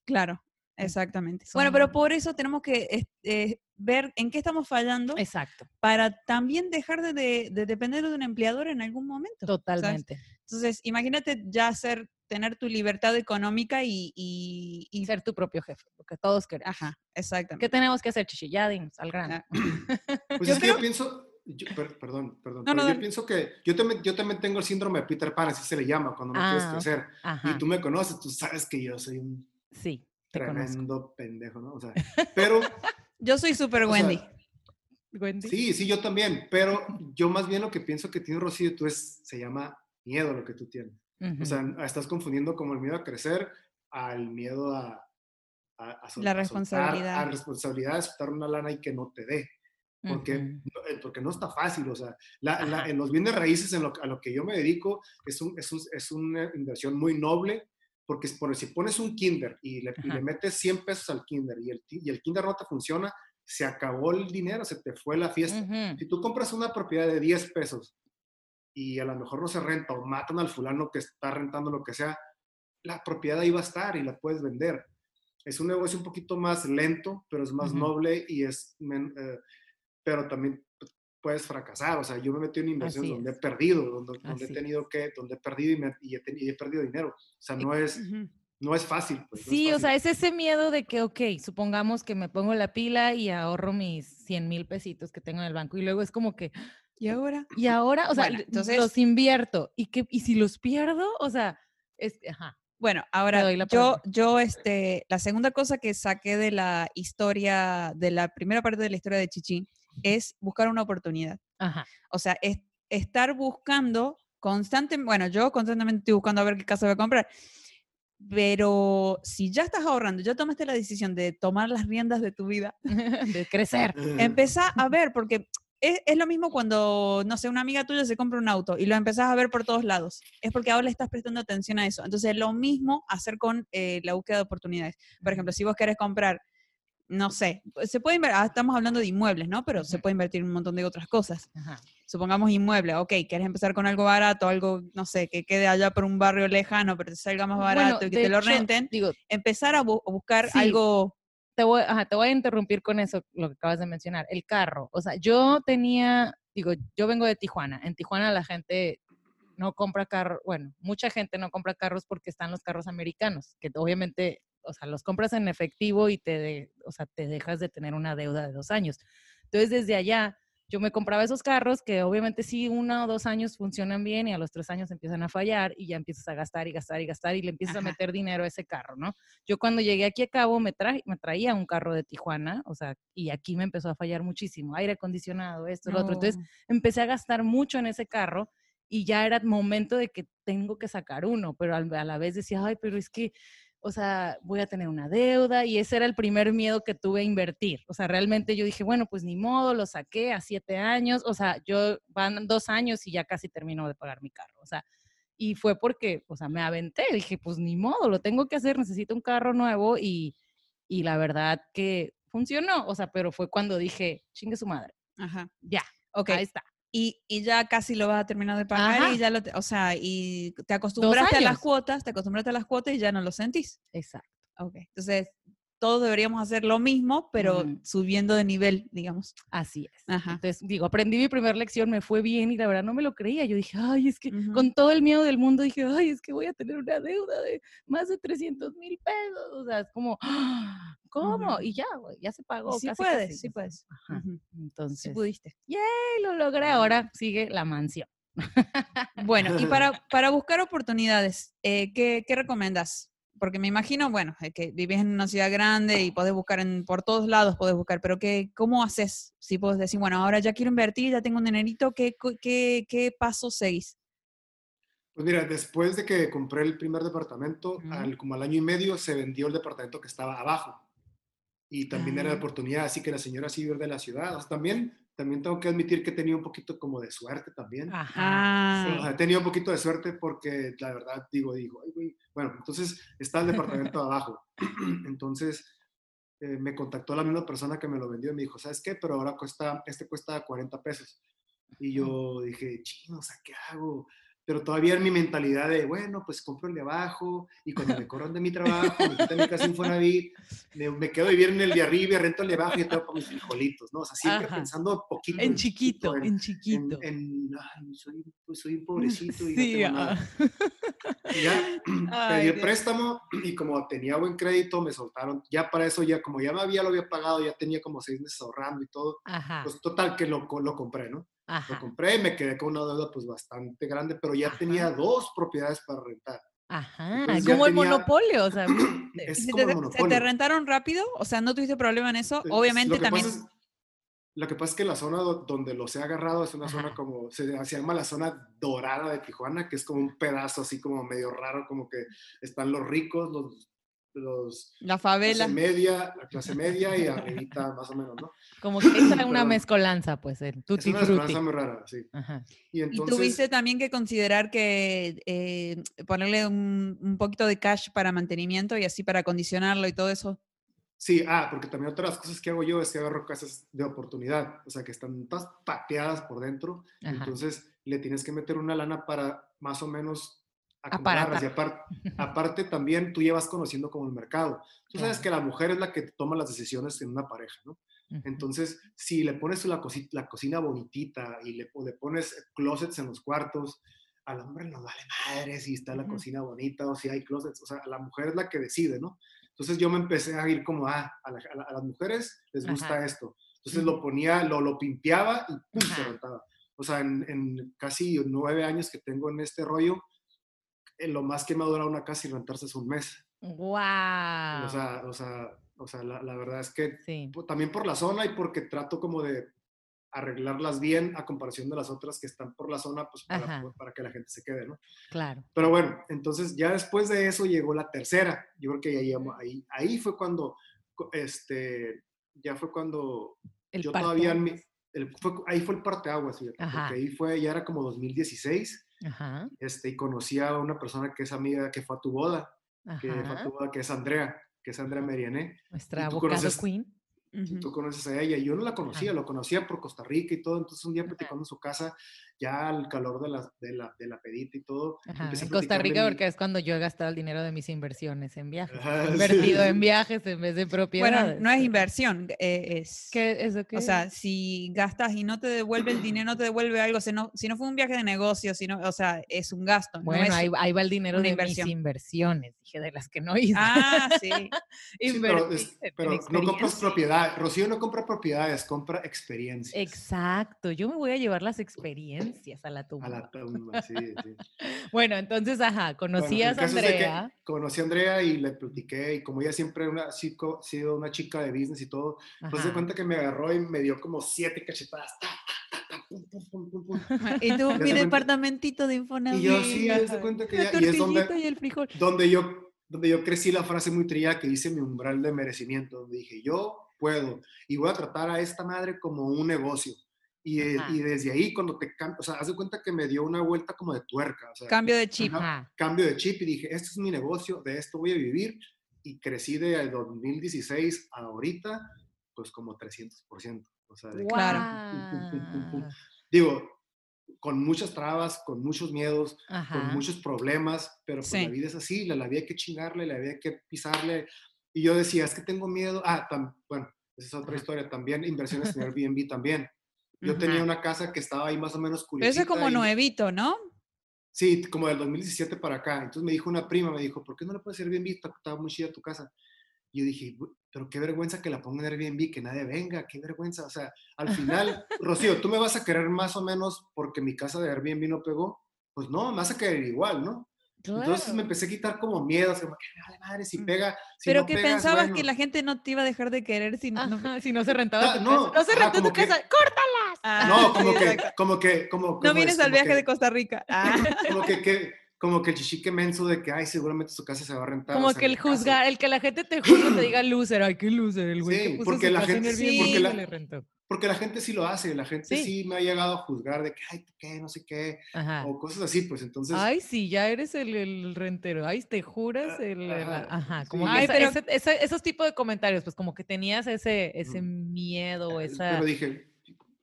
S2: Claro, exactamente. Bueno, pero por eso tenemos que eh, ver en qué estamos fallando
S1: Exacto,
S2: para también dejar de, de- de depender de un empleador en algún momento.
S1: totalmente.
S2: Entonces, imagínate ya ser, tener tu libertad económica y... y,
S1: ser tu propio jefe, porque todos queremos.
S2: ajá, exactamente.
S1: ¿Qué tenemos que hacer, Chichi? Ya dinos, al grano.
S3: Pues
S2: Yo
S3: es que yo pienso, yo- per- perdón, perdón,
S2: No, no,
S3: pero yo pienso que yo también, yo también tengo el síndrome de Peter Pan, así se le llama, cuando no quieres
S1: Ah,
S3: crecer.
S1: Ajá.
S3: Y tú me conoces, tú sabes que yo soy un
S1: Sí, te conozco.
S3: tremendo pendejo, ¿no? O sea, pero
S2: Yo soy super
S3: o sea,
S2: Wendy.
S1: Wendy.
S3: sí, sí, yo también, pero yo más bien lo que pienso que tiene Rocío, tú es, se llama miedo lo que tú tienes.
S1: Ujú.
S3: O sea, estás confundiendo como el miedo a crecer al miedo a... a- a sol-
S2: La
S3: a soltar-
S2: responsabilidad.
S3: A responsabilidad de soltar una lana y que no te dé. porque, eh, porque no está fácil, o sea, la- la-
S1: Ajá.
S3: en los bienes raíces, en lo, a lo que yo me dedico, es, un, es, un- es una inversión muy noble, porque por, si pones un kinder y le, y le metes 100 pesos al kinder y el, y el kinder no te funciona, se acabó el dinero, se te fue la fiesta.
S1: Ujú.
S3: Si tú compras una propiedad de 10 pesos y a lo mejor no se renta o matan al fulano que está rentando lo que sea, la propiedad ahí va a estar y la puedes vender. Es un negocio un poquito más lento, pero es más
S1: Ujú.
S3: noble y es, men- eh, pero también puedes fracasar. O sea, yo me metí en inversiones
S1: Así
S3: donde
S1: es.
S3: he perdido, donde, donde he tenido que, donde he perdido y, me- y he, y he perdido dinero. O sea, no es,
S2: Ujú.
S3: no es fácil. pues, no es
S1: Sí, o
S3: fácil.
S1: sea, es ese miedo de que, ok, supongamos que me pongo la pila y ahorro mis 100 mil pesitos que tengo en el banco y luego es como que,
S2: ¿Y ahora?
S1: y ahora, o sea,
S2: Bueno, entonces-
S1: los invierto y que, y si los pierdo, o sea, es, ajá,
S2: Bueno, ahora yo, yo, este, la segunda cosa que saqué de la historia, de la primera parte de la historia de Chichi, es buscar una oportunidad.
S1: Ajá.
S2: O sea, es estar buscando constantemente, bueno, yo constantemente estoy buscando a ver qué casa voy a comprar, pero si ya estás ahorrando, ya tomaste la decisión de tomar las riendas de tu vida,
S1: De crecer.
S2: empezá a ver, porque es, es lo mismo cuando, no sé, una amiga tuya se compra un auto y lo empezás a ver por todos lados. Es porque ahora le estás prestando atención a eso. Entonces, lo mismo hacer con eh, la búsqueda de oportunidades. Por ejemplo, si vos querés comprar, no sé, se puede inver- ah, estamos hablando de inmuebles, ¿no? Pero se puede invertir en un montón de otras cosas.
S1: Ajá.
S2: Supongamos inmueble, ok, querés empezar con algo barato, algo, no sé, que quede allá por un barrio lejano, pero te salga más
S1: Bueno,
S2: barato y que te lo renten.
S1: Digo,
S2: Empezar a, bu- a buscar
S1: Sí.
S2: algo
S1: te voy, ajá, te voy a interrumpir con eso, lo que acabas de mencionar, el carro. O sea, yo tenía, digo, yo vengo de Tijuana. En Tijuana la gente no compra carro, bueno, mucha gente no compra carros porque están los carros americanos, que obviamente, o sea, los compras en efectivo y te, de- o sea, te dejas de tener una deuda de dos años. Entonces, desde allá, yo me compraba esos carros que obviamente sí, uno o dos años funcionan bien y a los tres años empiezan a fallar y ya empiezas a gastar y gastar y gastar y le empiezas
S2: Ajá.
S1: a meter dinero a ese carro, ¿no? Yo cuando llegué aquí a Cabo me, traje, me traía un carro de Tijuana, o sea, y aquí me empezó a fallar muchísimo, aire acondicionado, esto, lo otro. Entonces
S2: no,
S1: empecé a gastar mucho en ese carro y ya era momento de que tengo que sacar uno, pero a la vez decía, ay, pero es que, o sea, voy a tener una deuda y ese era el primer miedo que tuve a invertir. O sea, realmente yo dije, bueno, pues ni modo, lo saqué a siete años, o sea, yo van dos años y ya casi termino de pagar mi carro, o sea, y fue porque, o sea, me aventé, dije, pues ni modo, lo tengo que hacer, necesito un carro nuevo y, y la verdad que funcionó, o sea, pero fue cuando dije, chingue su madre,
S2: Ajá.
S1: ya,
S2: Ok.
S1: ahí está.
S2: Y, y ya casi lo vas a terminar de pagar
S1: Ajá.
S2: y ya lo, o sea, y te acostumbraste a las cuotas, te acostumbraste a las cuotas y ya no lo sentís.
S1: Exacto.
S2: Ok. Entonces, todos deberíamos hacer lo mismo, pero
S1: Ujú.
S2: subiendo de nivel, digamos.
S1: Así es.
S2: Ajá.
S1: Entonces, digo, aprendí mi primera lección, me fue bien y la verdad no me lo creía. Yo dije, ay, es que
S2: Ujú.
S1: con todo el miedo del mundo dije, ay, es que voy a tener una deuda de más de 300 mil pesos. O sea, es como, "Ah, ¿cómo? Y ya, güey, ya se pagó.
S2: sí
S1: casi,
S2: puedes,
S1: casi,
S2: sí puedes.
S1: Ajá. Entonces,
S2: Sí pudiste.
S1: "Ay, lo logré. Ahora sigue la mansión.
S2: Bueno, y para, para buscar oportunidades, eh, ¿qué, ¿qué recomiendas? Porque me imagino, bueno, eh, que vives en una ciudad grande y podés buscar en, por todos lados, podés buscar, pero ¿qué, ¿cómo haces? Si puedes decir, bueno, ahora ya quiero invertir, ya tengo un dinerito, ¿qué, qué, qué pasos seguís?
S3: Pues mira, después de que compré el primer departamento, al, como al año y medio se vendió el departamento que estaba abajo. Y también era la oportunidad, así que la señora sí de la ciudad. O sea, también, también tengo que admitir que he tenido un poquito como de suerte también.
S1: Ajá.
S3: O sea, he tenido un poquito de suerte porque la verdad digo, digo, bueno, entonces está el departamento abajo. Entonces eh, me contactó la misma persona que me lo vendió y me dijo, ¿sabes qué? Pero ahora cuesta, este cuesta 40 pesos. Y yo dije, chino, o sea, ¿qué hago? Pero todavía en mi mentalidad de, bueno, pues compro el de abajo y cuando me corran de mi trabajo, me quitan mi casa Infonavit, me, me quedo a vivir en el de arriba rento el de abajo y tengo para mis frijolitos, ¿no? O sea, siempre
S1: Ajá.
S3: pensando poquito.
S1: En chiquito,
S3: en,
S1: en chiquito.
S3: en, en, ay, soy, pues soy un pobrecito y
S1: Sí,
S3: no tengo nada. Y ya
S2: Ay,
S3: pedí el
S2: Dios.
S3: préstamo y como tenía buen crédito, me soltaron. Ya para eso, ya como ya me había, lo había pagado, ya tenía como seis meses ahorrando y todo.
S1: Ajá.
S3: Pues total que lo, lo compré, ¿no? Lo
S1: Ajá.
S3: compré y me quedé con una deuda pues bastante grande, pero ya
S1: Ajá.
S3: tenía dos propiedades para rentar.
S1: Ajá.
S3: Entonces
S1: Como el
S3: tenía-
S1: monopolio, o sea.
S3: Es
S2: ¿Se
S3: como
S2: te,
S3: el
S2: se te
S3: monopolio.
S2: rentaron rápido? O sea, ¿no tuviste problema en eso?
S3: Eh,
S2: Obviamente
S3: lo
S2: también...
S3: Es, lo que pasa es que la zona do- donde los he agarrado es una zona
S1: Ajá.
S3: como, se, se llama la zona dorada de Tijuana, que es como un pedazo así como medio raro, como que están los ricos, los, los
S2: La favela.
S3: clase media, la clase media y arribita más o menos, ¿no?
S1: Como que esa una
S3: Perdón.
S1: mezcolanza, pues, el
S3: Es
S1: tutti
S3: una
S1: frutti.
S3: esperanza muy rara, sí.
S1: Ajá.
S3: Y
S2: Y
S3: entonces,
S2: tuviste también que considerar que eh, ponerle un, un poquito de cash para mantenimiento y así para acondicionarlo y todo eso.
S3: sí, ah, porque también otra de las cosas que hago yo es que agarro casas de oportunidad, o sea, que están todas pateadas por dentro,
S1: Ajá.
S3: entonces le tienes que meter una lana para más o menos acomodarlas. Y aparte, aparte también tú llevas conociendo como el mercado. Tú sabes que la mujer es la que toma las decisiones en una pareja, ¿no? Entonces, si le pones la, cosi- la cocina bonitita y le, le pones closets en los cuartos, al hombre no vale madre si está la cocina bonita o si hay closets. O sea, la mujer es la que decide, ¿no? Entonces yo me empecé a ir como, ah, a, la- a la- a las mujeres les gusta
S1: Ajá.
S3: esto. Entonces lo ponía, lo, lo pimpeaba y ¡pum! se rentaba. O sea, en, en casi nueve años que tengo en este rollo, lo más que me ha durado una casa y rentarse es un mes.
S1: ¡Wow!
S3: O sea, o sea, o sea la, la verdad es que
S1: sí.
S3: también por la zona y porque trato como de arreglarlas bien a comparación de las otras que están por la zona, pues para, para que la gente se quede, ¿no?
S1: Claro.
S3: Pero bueno, entonces ya después de eso llegó la tercera. Yo creo que ahí, ahí, ahí fue cuando, este, ya fue cuando
S1: El
S3: yo todavía, en mi- el- fue- ahí fue el parteaguas,
S1: Ajá.
S3: porque ahí fue, ya era como 2016,
S1: Ajá.
S3: este, y conocí a una persona que es amiga que fue a tu boda, que fue a tu boda, que es Andrea, que es Andrea Meriané.
S1: Nuestra
S3: tú
S1: abogado
S2: Ujú.
S3: Tú conoces a ella, yo no la conocía,
S1: Ajá.
S3: lo conocía por Costa Rica y todo, entonces un día platicando en su casa, ya al calor de la, de la, de la pedita y todo,
S1: Ajá, en Costa Rica
S3: mi-
S1: porque es cuando yo he gastado el dinero de mis inversiones en viajes.
S3: Ajá,
S1: He invertido
S3: sí.
S1: en viajes en vez de propiedades.
S2: Bueno, no es inversión, eh, es...
S1: ¿Qué, ¿Eso qué
S2: O sea,
S1: es?
S2: si gastas y no te devuelve el dinero, no te devuelve algo, si no, si no fue un viaje de negocio, si no, o sea, es un gasto. no
S1: Bueno,
S2: es-
S1: ahí, ahí va el dinero de
S2: inversión.
S1: mis inversiones. Dije, de las que no hice.
S2: Ah, sí.
S3: Sí, pero, es- pero no compras
S1: experiencia.
S3: Propiedad. Rocío no compra propiedades, compra experiencias.
S1: Exacto, yo me voy a llevar las experiencias a la tumba.
S3: A la tumba, sí, sí.
S1: Bueno, entonces, ajá,
S3: Bueno,
S1: conocías
S3: el
S1: a
S3: de
S1: Andrea.
S3: conocí a Andrea y le platiqué, y como ella siempre una, ha sido una chica de business y todo, pues se
S1: ajá.
S3: cuenta que me agarró y me dio como siete cachetadas.
S2: Y tú,
S3: se
S2: mi departamentito de Infonavit.
S3: Y yo sí, de cuenta que ya, y es donde,
S2: y el frijol.
S3: donde yo, donde yo crecí la frase muy trillada que dice mi umbral de merecimiento, donde dije, yo puedo y voy a tratar a esta madre como un negocio. Y, eh, y desde ahí, cuando te cambias, o sea, haz de cuenta que me dio una vuelta como de tuerca, o sea,
S2: Cambio de chip.
S3: Ajá. Cambio de chip y dije, este es mi negocio, de esto voy a vivir. Y crecí de 2016 a ahorita, pues como 300%. O sea, de
S2: Claro.
S3: pum, pum, pum. Digo, con muchas trabas, con muchos miedos,
S1: Ajá.
S3: con muchos problemas, pero pues
S2: Sí.
S3: la vida es así, la, la vida hay que chingarle, la vida hay que pisarle. Y yo decía, es que tengo miedo. Ah, tam- bueno, esa es otra historia también, inversiones en Airbnb también. Yo tenía una casa que estaba ahí más o menos
S2: Pero
S3: curiosita.
S2: eso es como
S3: y-
S2: nuevito, ¿no?
S3: Sí, como del 2017 para acá. Entonces me dijo una prima, me dijo, ¿por qué no le puedes Airbnb? Está muy chida tu casa. Y yo dije, "Bu- pero qué vergüenza que la ponga en Airbnb, que nadie venga, qué vergüenza. O sea, al final, Rocío, tú me vas a querer más o menos porque mi casa de Airbnb no pegó. Pues no, me vas a querer igual, ¿no? Entonces me empecé a quitar como miedos, como que vale madre si
S2: Mm.
S3: pega. Si
S2: Pero
S3: no
S2: que
S3: pegas,
S2: pensabas que
S3: bueno".
S2: la gente no te iba a dejar de querer si no...
S1: Ajá, si no se rentaba
S3: Ah,
S1: tu
S3: no,
S1: casa. No se rentó tu
S3: que-
S1: casa. ¡Córtalas!
S2: Ah,
S3: No, como
S2: sí,
S3: que, como que, como,
S2: No
S3: como
S2: vienes
S3: es,
S2: al viaje
S3: que-
S2: de Costa Rica. Ah,
S3: Como que, que- como que el chichique menso de que, ay, seguramente su casa se va a rentar. o
S1: Como
S3: sea,
S1: que el juzgar, el que la gente te juzga te diga loser. Ay, qué loser, el güey
S3: Sí,
S1: que puso
S3: porque
S1: su
S3: la
S1: casa
S3: gente-
S2: porque
S3: la-
S1: le rentó.
S3: Porque la gente sí lo hace, la gente
S1: Sí.
S3: sí, me ha llegado a juzgar de que, ay, ¿qué? No sé qué,
S1: Ajá.
S3: o cosas así, pues entonces,
S1: Ay, sí, ya eres el, el rentero. Ay, te juras
S3: Ah,
S1: el.
S3: ajá,
S1: Ajá,
S3: sí.
S1: como que
S2: Ay,
S1: esa-
S2: pero-
S1: ese- ese- esos tipos de comentarios, pues como que tenías ese, ese
S3: Mm.
S1: miedo,
S3: eh,
S1: esa.
S3: pero dije,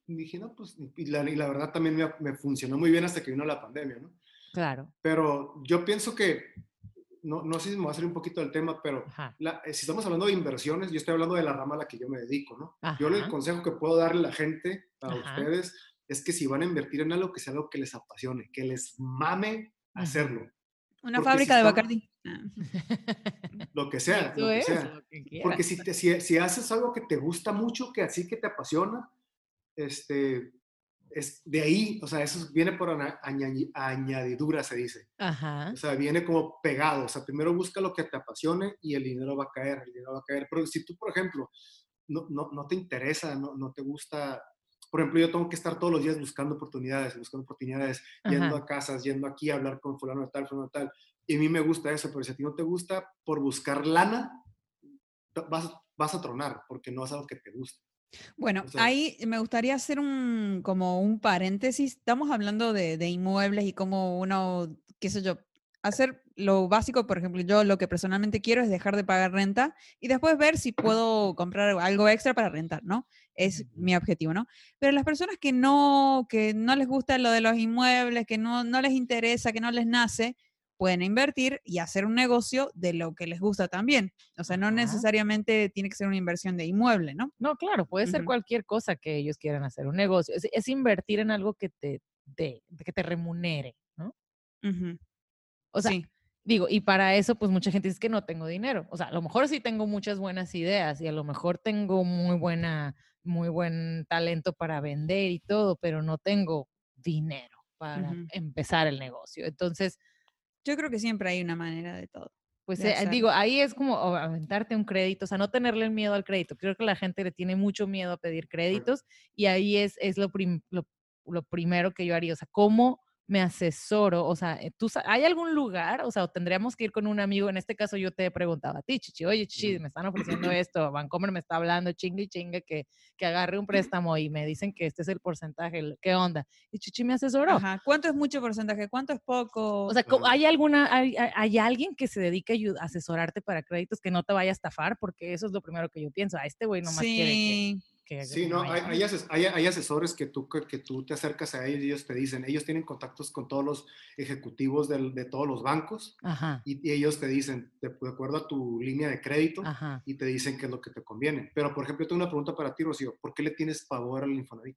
S3: dije, no, pues, y la, y la verdad también me, me funcionó muy bien hasta que vino la pandemia, ¿no?
S1: Claro.
S3: Pero yo pienso que, no, no sé si me voy a salir un poquito del tema, pero la- eh, si estamos hablando de inversiones, yo estoy hablando de la rama a la que yo me dedico, ¿no? Yo el consejo que puedo darle a la gente, a
S1: Ajá.
S3: ustedes, es que si van a invertir en algo, que sea algo que les apasione, que les mame hacerlo,
S2: una
S3: Porque
S2: fábrica
S3: si
S2: de Bacardi. Ah.
S3: lo que sea, lo que
S1: es
S3: sea.
S1: lo que quieras.
S3: Porque si, te- si, si haces algo que te gusta mucho, que así que te apasiona, este, es de ahí, o sea, eso viene por añadi- añadidura, se dice.
S1: Ajá.
S3: O sea, viene como pegado. O sea, primero busca lo que te apasione y el dinero va a caer, el dinero va a caer. Pero si tú, por ejemplo, no, no, no te interesa, no, no te gusta, por ejemplo, yo tengo que estar todos los días buscando oportunidades, buscando oportunidades, yendo
S1: Ajá.
S3: a casas, yendo aquí a hablar con fulano de tal, fulano de tal. Y a mí me gusta eso, pero si a ti no te gusta, por buscar lana, vas, vas a tronar, porque no es algo que te gusta.
S2: Bueno, ahí me gustaría hacer un como un paréntesis. Estamos hablando de, de inmuebles y cómo uno, qué sé yo, hacer lo básico, por ejemplo, yo lo que personalmente quiero es dejar de pagar renta y después ver si puedo comprar algo extra para rentar, ¿no? Es mi objetivo, ¿no? Pero las personas que no, que no les gusta lo de los inmuebles, que no, no les interesa, que no les nace, pueden invertir y hacer un negocio de lo que les gusta también. O sea, no necesariamente tiene que ser una inversión de inmueble, ¿no?
S1: No, claro, puede ser cualquier cosa que ellos quieran hacer, un negocio. Es, es invertir en algo que te, dé, que te remunere, ¿no? O sea,
S2: sí.
S1: Digo, y para eso, pues mucha gente dice que no tengo dinero. O sea, a lo mejor sí tengo muchas buenas ideas y a lo mejor tengo muy buena, muy buen talento para vender y todo, pero no tengo dinero para empezar el negocio. Entonces,
S2: Yo creo que siempre hay una manera de todo.
S1: Pues
S2: de
S1: eh, digo, ahí es como aventarte un crédito, o sea, no tenerle el miedo al crédito. Creo que la gente le tiene mucho miedo a pedir créditos y ahí es, es lo, prim- lo, lo primero que yo haría. O sea, ¿cómo me asesoro? O sea, eh, ¿tú, ¿hay algún lugar? O sea, tendríamos que ir con un amigo. En este caso yo te preguntaba a ti, Chichi, oye, Chichi, me están ofreciendo esto, Vancomer me está hablando, chingue y chingue, que, que agarre un préstamo y me dicen que este es el porcentaje, ¿qué onda? Y Chichi me asesoró.
S2: Ajá. ¿Cuánto es mucho porcentaje? ¿Cuánto es poco?
S1: O sea. ¿hay alguna, hay, hay- alguien que se dedique a asesorarte para créditos que no te vaya a estafar? Porque eso es lo primero que yo pienso. A este güey nomás quiere
S2: sí.
S1: que, que
S3: Sí, no, hay, hay ases- hay- hay asesores que tú, que, que tú te acercas a ellos y ellos te dicen, ellos tienen contactos con todos los ejecutivos del- de todos los bancos
S1: Ajá,
S3: y, y ellos te dicen, de, de acuerdo a tu línea de crédito,
S1: ajá.
S3: y te dicen qué es lo que te conviene. Pero, por ejemplo, tengo una pregunta para ti, Rocío. ¿Por qué le tienes pavor al Infonavit?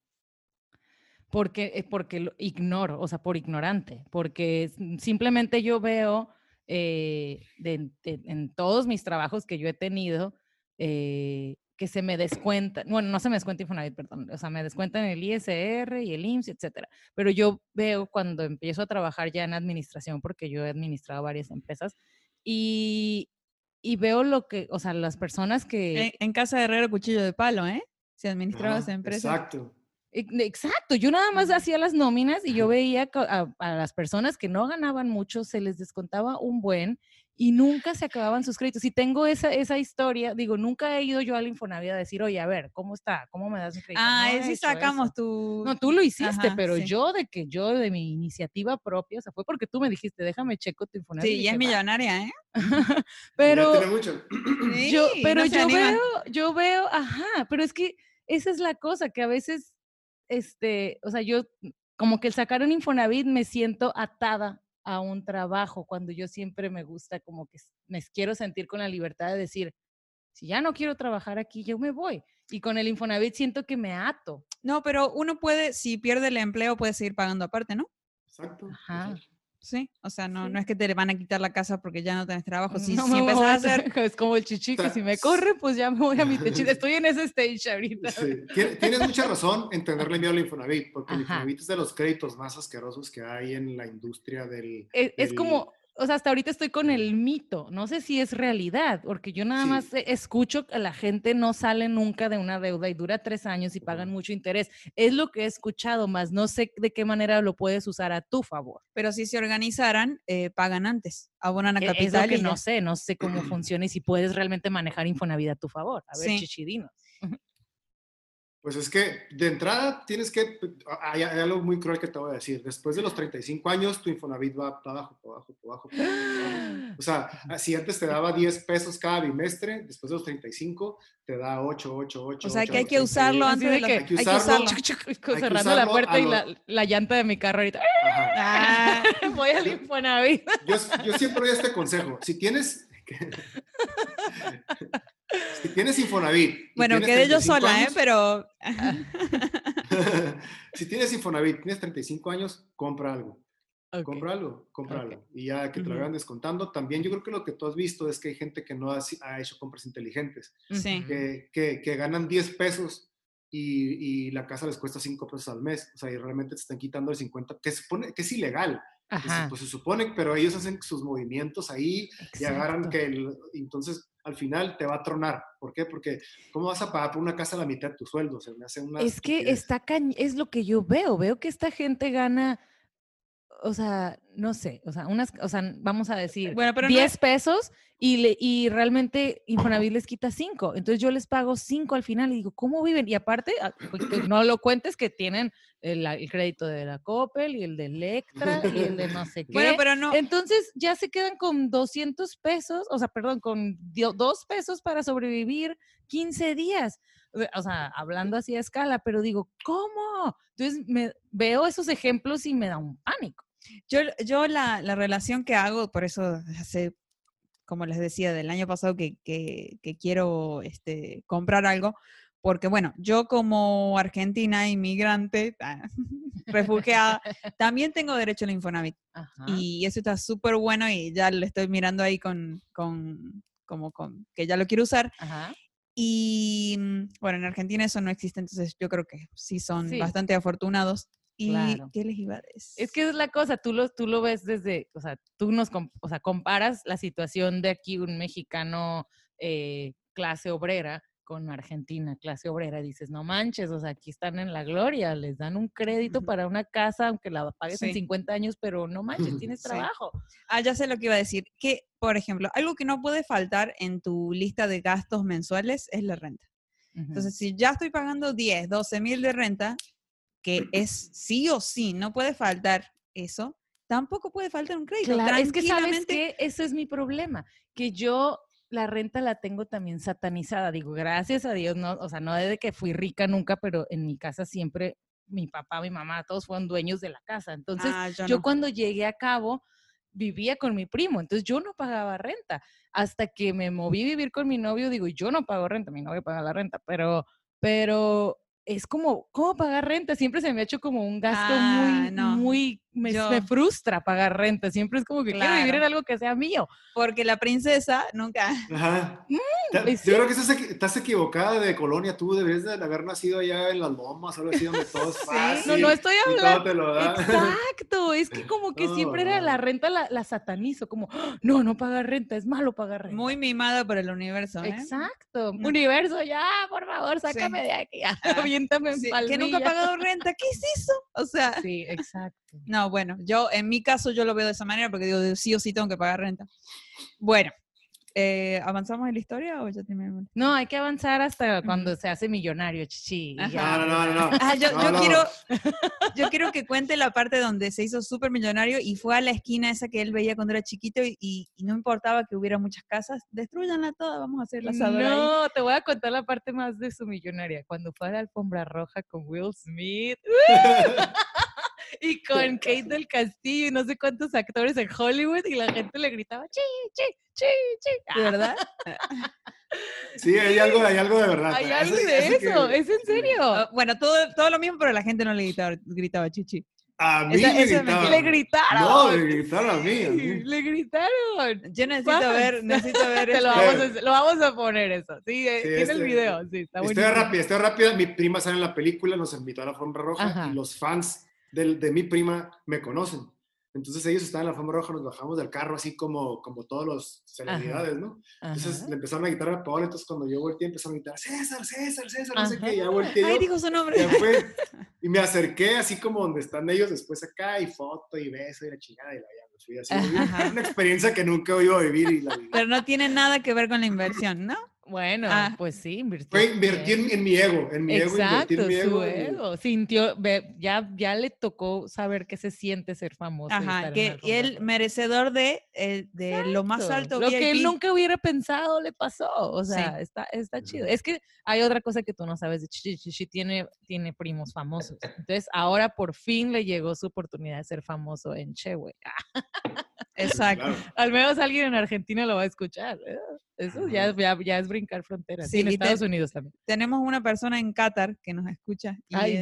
S1: Porque, eh, porque lo ignoro, o sea, por ignorante. Porque simplemente yo veo eh, de- en todos mis trabajos que yo he tenido eh, que se me descuenta, bueno, no se me descuenta Infonavit, perdón, o sea, me descuentan el ISR y el IMSS, etcétera. Pero yo veo cuando empiezo a trabajar ya en administración, porque yo he administrado varias empresas, y, y veo lo que, o sea, las personas que...
S2: En, en casa de Herrero, cuchillo de palo, ¿eh? Si administraba
S3: Ajá,
S2: esa empresa.
S3: Exacto.
S1: Ex- Exacto, yo nada más hacía las nóminas y yo veía a las personas que no ganaban mucho, se les descontaba un buen y nunca se acababan sus créditos. Y tengo esa, esa historia, digo, nunca he ido yo al Infonavit a decir, oye, a ver, ¿cómo está? ¿Cómo me das un crédito?
S2: Ah,
S1: No
S2: sí sacamos
S1: eso.
S2: tu...
S1: No, tú lo hiciste,
S2: Ajá,
S1: pero
S2: sí.
S1: yo de que yo de mi iniciativa propia, o sea, fue porque tú me dijiste, déjame checo tu Infonavit. y
S2: Sí, ya es millonaria, ¿eh?
S1: pero
S3: tiene mucho.
S1: yo, pero
S2: no
S1: yo
S2: animan.
S1: veo, yo veo, ajá, pero es que esa es la cosa, que a veces, este, o sea, yo como que el sacar un Infonavit me siento atada a un trabajo, cuando yo siempre me gusta como que me quiero sentir con la libertad de decir, si ya no quiero trabajar aquí, yo me voy. Y con el Infonavit siento que me ato.
S2: No, pero uno puede, si pierde el empleo, puede seguir pagando aparte, ¿no?
S3: Exacto.
S1: Ajá.
S3: exacto.
S2: Sí, o sea, no,
S1: Sí.
S2: no es que te le van a quitar la casa porque ya no tenés trabajo. Si,
S1: No
S2: si
S1: me
S2: empezás a hacer...
S1: Es como el chichi, que si me corre, pues ya me voy a mi techito. Estoy en ese stage ahorita.
S3: Sí. Tien- Tienes mucha razón en tenerle miedo al Infonavit, porque el
S1: Ajá.
S3: Infonavit es de los créditos más asquerosos que hay en la industria del...
S1: es, es
S3: del-
S1: como, o sea, hasta ahorita estoy con el mito, no sé si es realidad, porque yo nada
S3: Sí.
S1: más eh, escucho que la gente no sale nunca de una deuda y dura tres años y pagan mucho interés. Es lo que he escuchado, más no sé de qué manera lo puedes usar a tu favor.
S2: Pero si se organizaran, eh, pagan antes, abonan a
S1: E- Es
S2: capital
S1: lo que
S2: y
S1: no sé, no sé cómo funciona y si puedes realmente manejar Infonavit a tu favor. A ver,
S2: Sí.
S1: chichidinos.
S3: Pues es que de entrada tienes que, hay, hay algo muy cruel que te voy a decir, después de los 35 años tu Infonavit va para abajo, para abajo, para abajo. O sea, si antes te daba 10 pesos cada bimestre, después de los 35 te da 8, 8, 8.
S2: O sea, que hay que usarlo antes
S1: de que
S2: hay
S3: hay
S2: que usarlo.
S3: usarlo.
S1: Chuc,
S3: que
S1: cerrando la
S3: usarlo
S1: puerta y
S3: lo-
S1: la, la llanta de mi carro ahorita.
S2: Ah,
S1: Voy al Infonavit.
S3: Yo, yo siempre doy este consejo. Si tienes. si tienes Infonavit.
S2: bueno,
S3: tienes
S2: quedé yo
S3: 35
S2: sola, ¿eh?
S3: años,
S2: Pero
S3: si tienes Infonavit, tienes 35 años, compra algo.
S1: Ok.
S3: Compra algo, compra algo. Y ya que te lo vayan descontando. También yo creo que lo que tú has visto es que hay gente que no ha, ha hecho compras inteligentes.
S2: Sí.
S3: Que, que, que ganan 10 pesos y, y la casa les cuesta 5 pesos al mes. O sea, y realmente te están quitando el 50, que, supone, que es ilegal. que se-
S1: Ajá.
S3: pues se supone, pero ellos hacen sus movimientos ahí y agarran
S1: exacto.
S3: que el- entonces al final te va a tronar. ¿Por qué? Porque ¿cómo vas a pagar por una casa a la mitad de tu sueldo? Se me hace una
S1: Es que está cañ- es lo que yo veo, veo que esta gente gana, o sea, no sé, o sea, unas, o sea, vamos a decir,
S2: Bueno, pero no
S1: 10 pesos y, le, y realmente Infonavit les quita 5. Entonces yo les pago 5 al final y digo, ¿cómo viven? Y aparte, ah, pues, no lo cuentes que tienen el, el crédito de la Coppel y el de Electra y el de no sé qué.
S2: bueno, pero no.
S1: Entonces ya se quedan con 200 pesos, o sea, perdón, con 2 pesos para sobrevivir 15 días. Sea, O sea, hablando así a escala, pero digo, ¿cómo? Entonces me veo esos ejemplos y me da un pánico.
S2: Yo, yo la, la relación que hago, por eso hace, como les decía, del año pasado que, que, que quiero este, comprar algo, porque bueno, yo como argentina inmigrante, ah, refugiada, también tengo derecho al Infonavit.
S1: Ajá.
S2: Y eso está súper bueno y ya lo estoy mirando ahí con, con, como con, que ya lo quiero usar.
S1: Ajá.
S2: Y mm, bueno, en Argentina eso no existe, entonces yo creo que sí son
S1: Sí.
S2: bastante afortunados. ¿Y
S1: Claro.
S2: qué les iba a decir?
S1: Es que es la cosa, tú lo, tú lo ves desde, o sea, tú nos, o sea, comparas la situación de aquí, un mexicano eh, clase obrera, con Argentina, clase obrera, y dices, no manches, o sea, aquí están en la gloria, les dan un crédito para una casa, aunque la pagues en
S2: Sí.
S1: 50 años, pero no manches, tienes
S2: Sí.
S1: trabajo.
S2: Ah, ya sé lo que iba a decir. Que, por ejemplo, algo que no puede faltar en tu lista de gastos mensuales es la renta. Entonces, si ya estoy pagando 10, 12 mil de renta, que es sí o sí, no puede faltar eso, tampoco puede faltar un crédito.
S1: Claro, es que sabes que eso es mi problema, que yo la renta la tengo también satanizada. Digo, gracias a Dios, no, o sea, no desde que fui rica nunca, pero en mi casa siempre mi papá, mi mamá, todos fueron dueños de la casa. Entonces,
S2: Ah, yo
S1: yo
S2: no.
S1: cuando llegué a Cabo vivía con mi primo, entonces yo no pagaba renta. Hasta que me moví a vivir con mi novio, digo, yo no pago renta, mi novio paga la renta, pero, pero es como, ¿cómo pagar renta? Siempre se me ha hecho como un gasto
S2: Ah,
S1: muy,
S2: no.
S1: muy, me,
S2: Yo-
S1: me frustra pagar renta. Siempre es como que quiero vivir en algo que sea mío.
S2: Porque la princesa nunca.
S3: Ajá.
S1: Mm, pues
S3: Yo creo que estás, equi- estás equivocada de colonia. Tú debes de haber nacido allá en las lomas, algo así donde todo es fácil.
S1: No, no estoy hablando.
S3: te lo da.
S1: Exacto, es que como que
S3: No,
S1: siempre era la renta la, la satanizo, como, "Ah, no, no pagar renta, es malo pagar renta.
S2: Muy mimada por el universo. ¿eh?
S1: Exacto.
S2: No.
S1: Universo, ya, por favor, sácame de aquí,
S2: Ah,
S1: aviéntame en
S2: Sí, que nunca ha pagado renta. ¿Qué es eso? O sea,
S1: Sí, exacto.
S2: No, bueno, yo en mi caso yo lo veo de esa manera porque digo, sí o sí tengo que pagar renta. Bueno, eh, ¿avanzamos en la historia o ya terminamos?
S1: No, hay que avanzar hasta cuando se hace millonario, chichi. ya.
S3: No, no, no, no.
S2: Ah, yo,
S3: No,
S2: yo
S3: no.
S2: quiero, yo quiero que cuente la parte donde se hizo súper millonario y fue a la esquina esa que él veía cuando era chiquito y, y- y no importaba que hubiera muchas casas, destruyanla toda, vamos a hacer la asador ahí.
S1: No, te voy a contar la parte más de su millonaria. Cuando fue a la alfombra roja con Will Smith y con Kate del Castillo y no sé cuántos actores en Hollywood y la gente le gritaba, chi, chi, chi, chi.
S2: ¿De verdad?
S3: Sí, hay algo, hay algo de verdad.
S1: Hay algo de
S3: eso que-
S1: eso, es en serio.
S2: Ah, bueno, todo, todo lo mismo, pero la gente no le gritaba, gritaba chichi.
S3: A mí
S2: Esa-
S3: me gritaron.
S1: Le gritaron.
S3: No, me gritaron a mí. a mí.
S1: Le gritaron.
S2: Yo necesito ver, necesito ver.
S1: Te lo
S2: este-
S1: vamos, a, lo vamos a poner eso. Sí, eh,
S3: Sí,
S1: tiene el
S3: este-
S1: video. Sí, está
S3: Estoy rápida, estoy rápida. Mi prima sale en la película, nos invitó a la alfombra roja
S1: Ajá.
S3: y los fans del- de mi prima me conocen. Entonces ellos estaban en la alfombra roja, nos bajamos del carro así como, como todos los celebridades, ¿no? Entonces
S1: Ajá.
S3: le empezaron a gritar a Paola, entonces cuando yo volteé empezaron a gritar, César, César, César, no sé
S1: Ajá.
S3: qué, y ya volteé yo,
S2: dijo su nombre.
S3: fue, y me acerqué así como donde están ellos después acá, y foto, y beso, y la chingada, y la ya me fui así.
S2: Ajá.
S3: Una experiencia que nunca iba a vivir y la viví.
S2: Pero no tiene nada que ver con la inversión, ¿no?
S1: Bueno,
S2: Ah.
S1: pues sí, invirtió.
S3: Fue invertir en, en mi ego, en mi ego,
S1: Exacto,
S3: en mi ego.
S1: su
S3: y-
S1: ego. Sintió, ya, ya le tocó saber qué se siente ser famoso. y
S2: Ajá, que
S1: alfombra
S2: él merecedor de, eh, de lo más alto
S1: Lo que él nunca hubiera pensado le pasó. O
S2: Sí.
S1: sea, está, está chido. Es que hay otra cosa que tú no sabes de Chichi. Chichi tiene, tiene primos famosos. Entonces, ahora por fin le llegó su oportunidad de ser famoso en Chehue.
S2: Exacto.
S3: Claro.
S1: Al menos alguien en Argentina lo va a escuchar. Eso ya, ya, ya es brincar fronteras.
S2: Sí,
S1: en
S2: y te-
S1: Estados Unidos también.
S2: Tenemos una persona en Qatar que nos escucha y,
S1: Ay,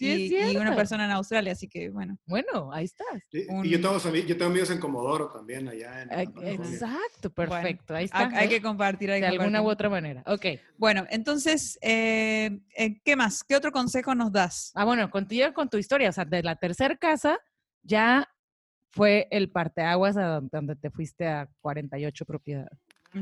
S1: es
S2: y- una persona en Australia, así que bueno.
S1: Bueno, ahí estás.
S3: Y,
S2: Un-
S3: y yo, tengo, yo tengo amigos en Comodoro también, allá en en.
S1: Exacto,
S2: Bueno,
S1: perfecto. Ahí está.
S2: hay
S1: ¿eh?
S2: que compartir. Hay
S1: de alguna u otra manera. Ok.
S2: Bueno, entonces, eh, eh, ¿qué más? ¿Qué otro consejo nos das?
S1: Ah, bueno, continúa con tu historia. O sea, de la tercera casa ya fue el parteaguas a donde, te fuiste a 48 propiedades.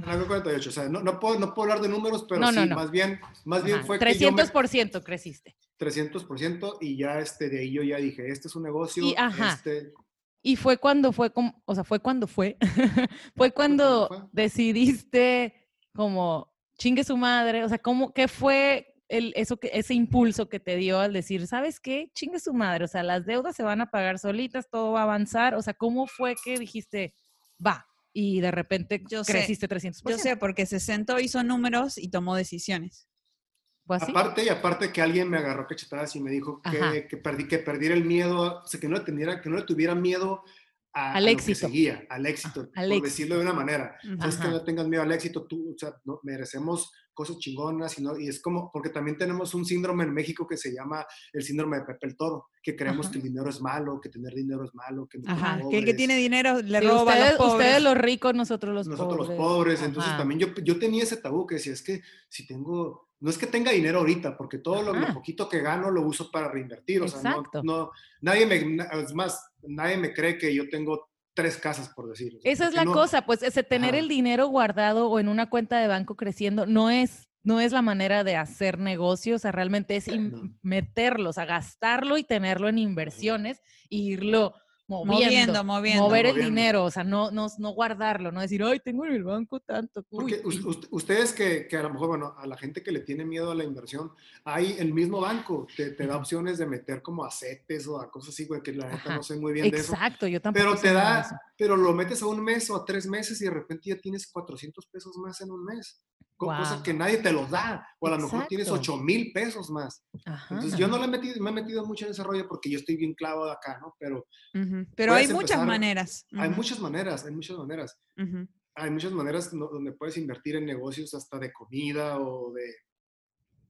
S3: Algo 48, o sea, no, no, puedo, no puedo hablar de números, pero
S1: No,
S3: sí,
S1: no,
S3: más bien, más bien
S1: Ajá,
S3: fue que yo me,
S1: 300% creciste.
S3: 300% y ya este, de ahí yo ya dije, este es un negocio,
S1: Y, ajá.
S3: este,
S1: Y fue cuando fue, como, o sea, fue cuando fue, fue cuando
S3: fue.
S1: decidiste como chingue su madre, o sea, ¿cómo, qué fue el, eso que, ese impulso que te dio al decir, ¿sabes qué? Chingue su madre, o sea, las deudas se van a pagar solitas, todo va a avanzar, o sea, ¿cómo fue que dijiste, va? Y de repente
S2: Yo sé,
S1: creciste 300%.
S2: Yo sé, porque se sentó, hizo números y tomó decisiones.
S1: ¿Fue así?
S3: aparte y aparte que alguien me agarró cachetadas y me dijo que, que perdí, que perdiera el miedo, o sea, que no le, teniera, que no le tuviera miedo a,
S1: Al
S3: a
S1: éxito.
S3: lo que seguía, al éxito,
S1: Al
S3: por
S1: éxito.
S3: decirlo de una manera.
S2: Ujú.
S3: Es que no tengas miedo al éxito, tú, o sea, no, merecemos cosas chingonas y, no, y es como, porque también tenemos un síndrome en México que se llama el síndrome de Pepe el Toro, que creemos
S1: Ajá.
S3: que el dinero es malo, que tener dinero es malo, que
S2: Ajá, que el que tiene dinero le
S1: Sí,
S2: roba a
S1: ustedes,
S2: los pobres.
S1: ustedes los ricos, nosotros los
S3: nosotros
S1: pobres.
S3: los pobres, entonces
S1: Ajá.
S3: también yo, yo tenía ese tabú que decía, es que si tengo no es que tenga dinero ahorita, porque todo lo, poquito que gano lo uso para reinvertir. O sea, no,
S1: Exacto.
S3: no- nadie me, es más, nadie me cree que yo tengo tres casas, por decir. O sea,
S1: Esa es la
S3: no-
S1: cosa, pues ese tener
S3: Ajá.
S1: el dinero guardado o en una cuenta de banco creciendo no es, no es la manera de hacer negocios, o sea, realmente es
S3: No.
S1: meterlos, a gastarlo y tenerlo en inversiones e irlo moviendo,
S2: Moviendo, moviendo.
S1: mover el dinero, o sea, no, no, no guardarlo, no decir, ay, tengo en el banco tanto. uy".
S3: Porque us- us- ustedes que, que a lo mejor, bueno, a la gente que le tiene miedo a la inversión, hay el mismo banco, te, te da opciones de meter como a CETES o a cosas así, güey, que la neta no sé muy bien de eso.
S1: Exacto, yo tampoco
S3: Pero te
S1: eso.
S3: da, pero lo metes a un mes o a tres meses y de repente ya tienes 400 pesos más en un mes. co- Cosa
S1: Guau.
S3: que nadie te los da. O a lo mejor tienes
S1: Exacto.
S3: 8 mil pesos más.
S1: Ajá.
S3: Entonces yo no le he metido, me he metido mucho en ese rollo porque yo estoy bien clavado acá, ¿no? Pero
S2: Pero hay muchas
S3: empezar-
S2: maneras.
S3: hay
S2: Ujú,
S3: muchas maneras, hay muchas maneras.
S2: ujú.
S3: Hay muchas maneras donde puedes invertir en negocios hasta de comida o de,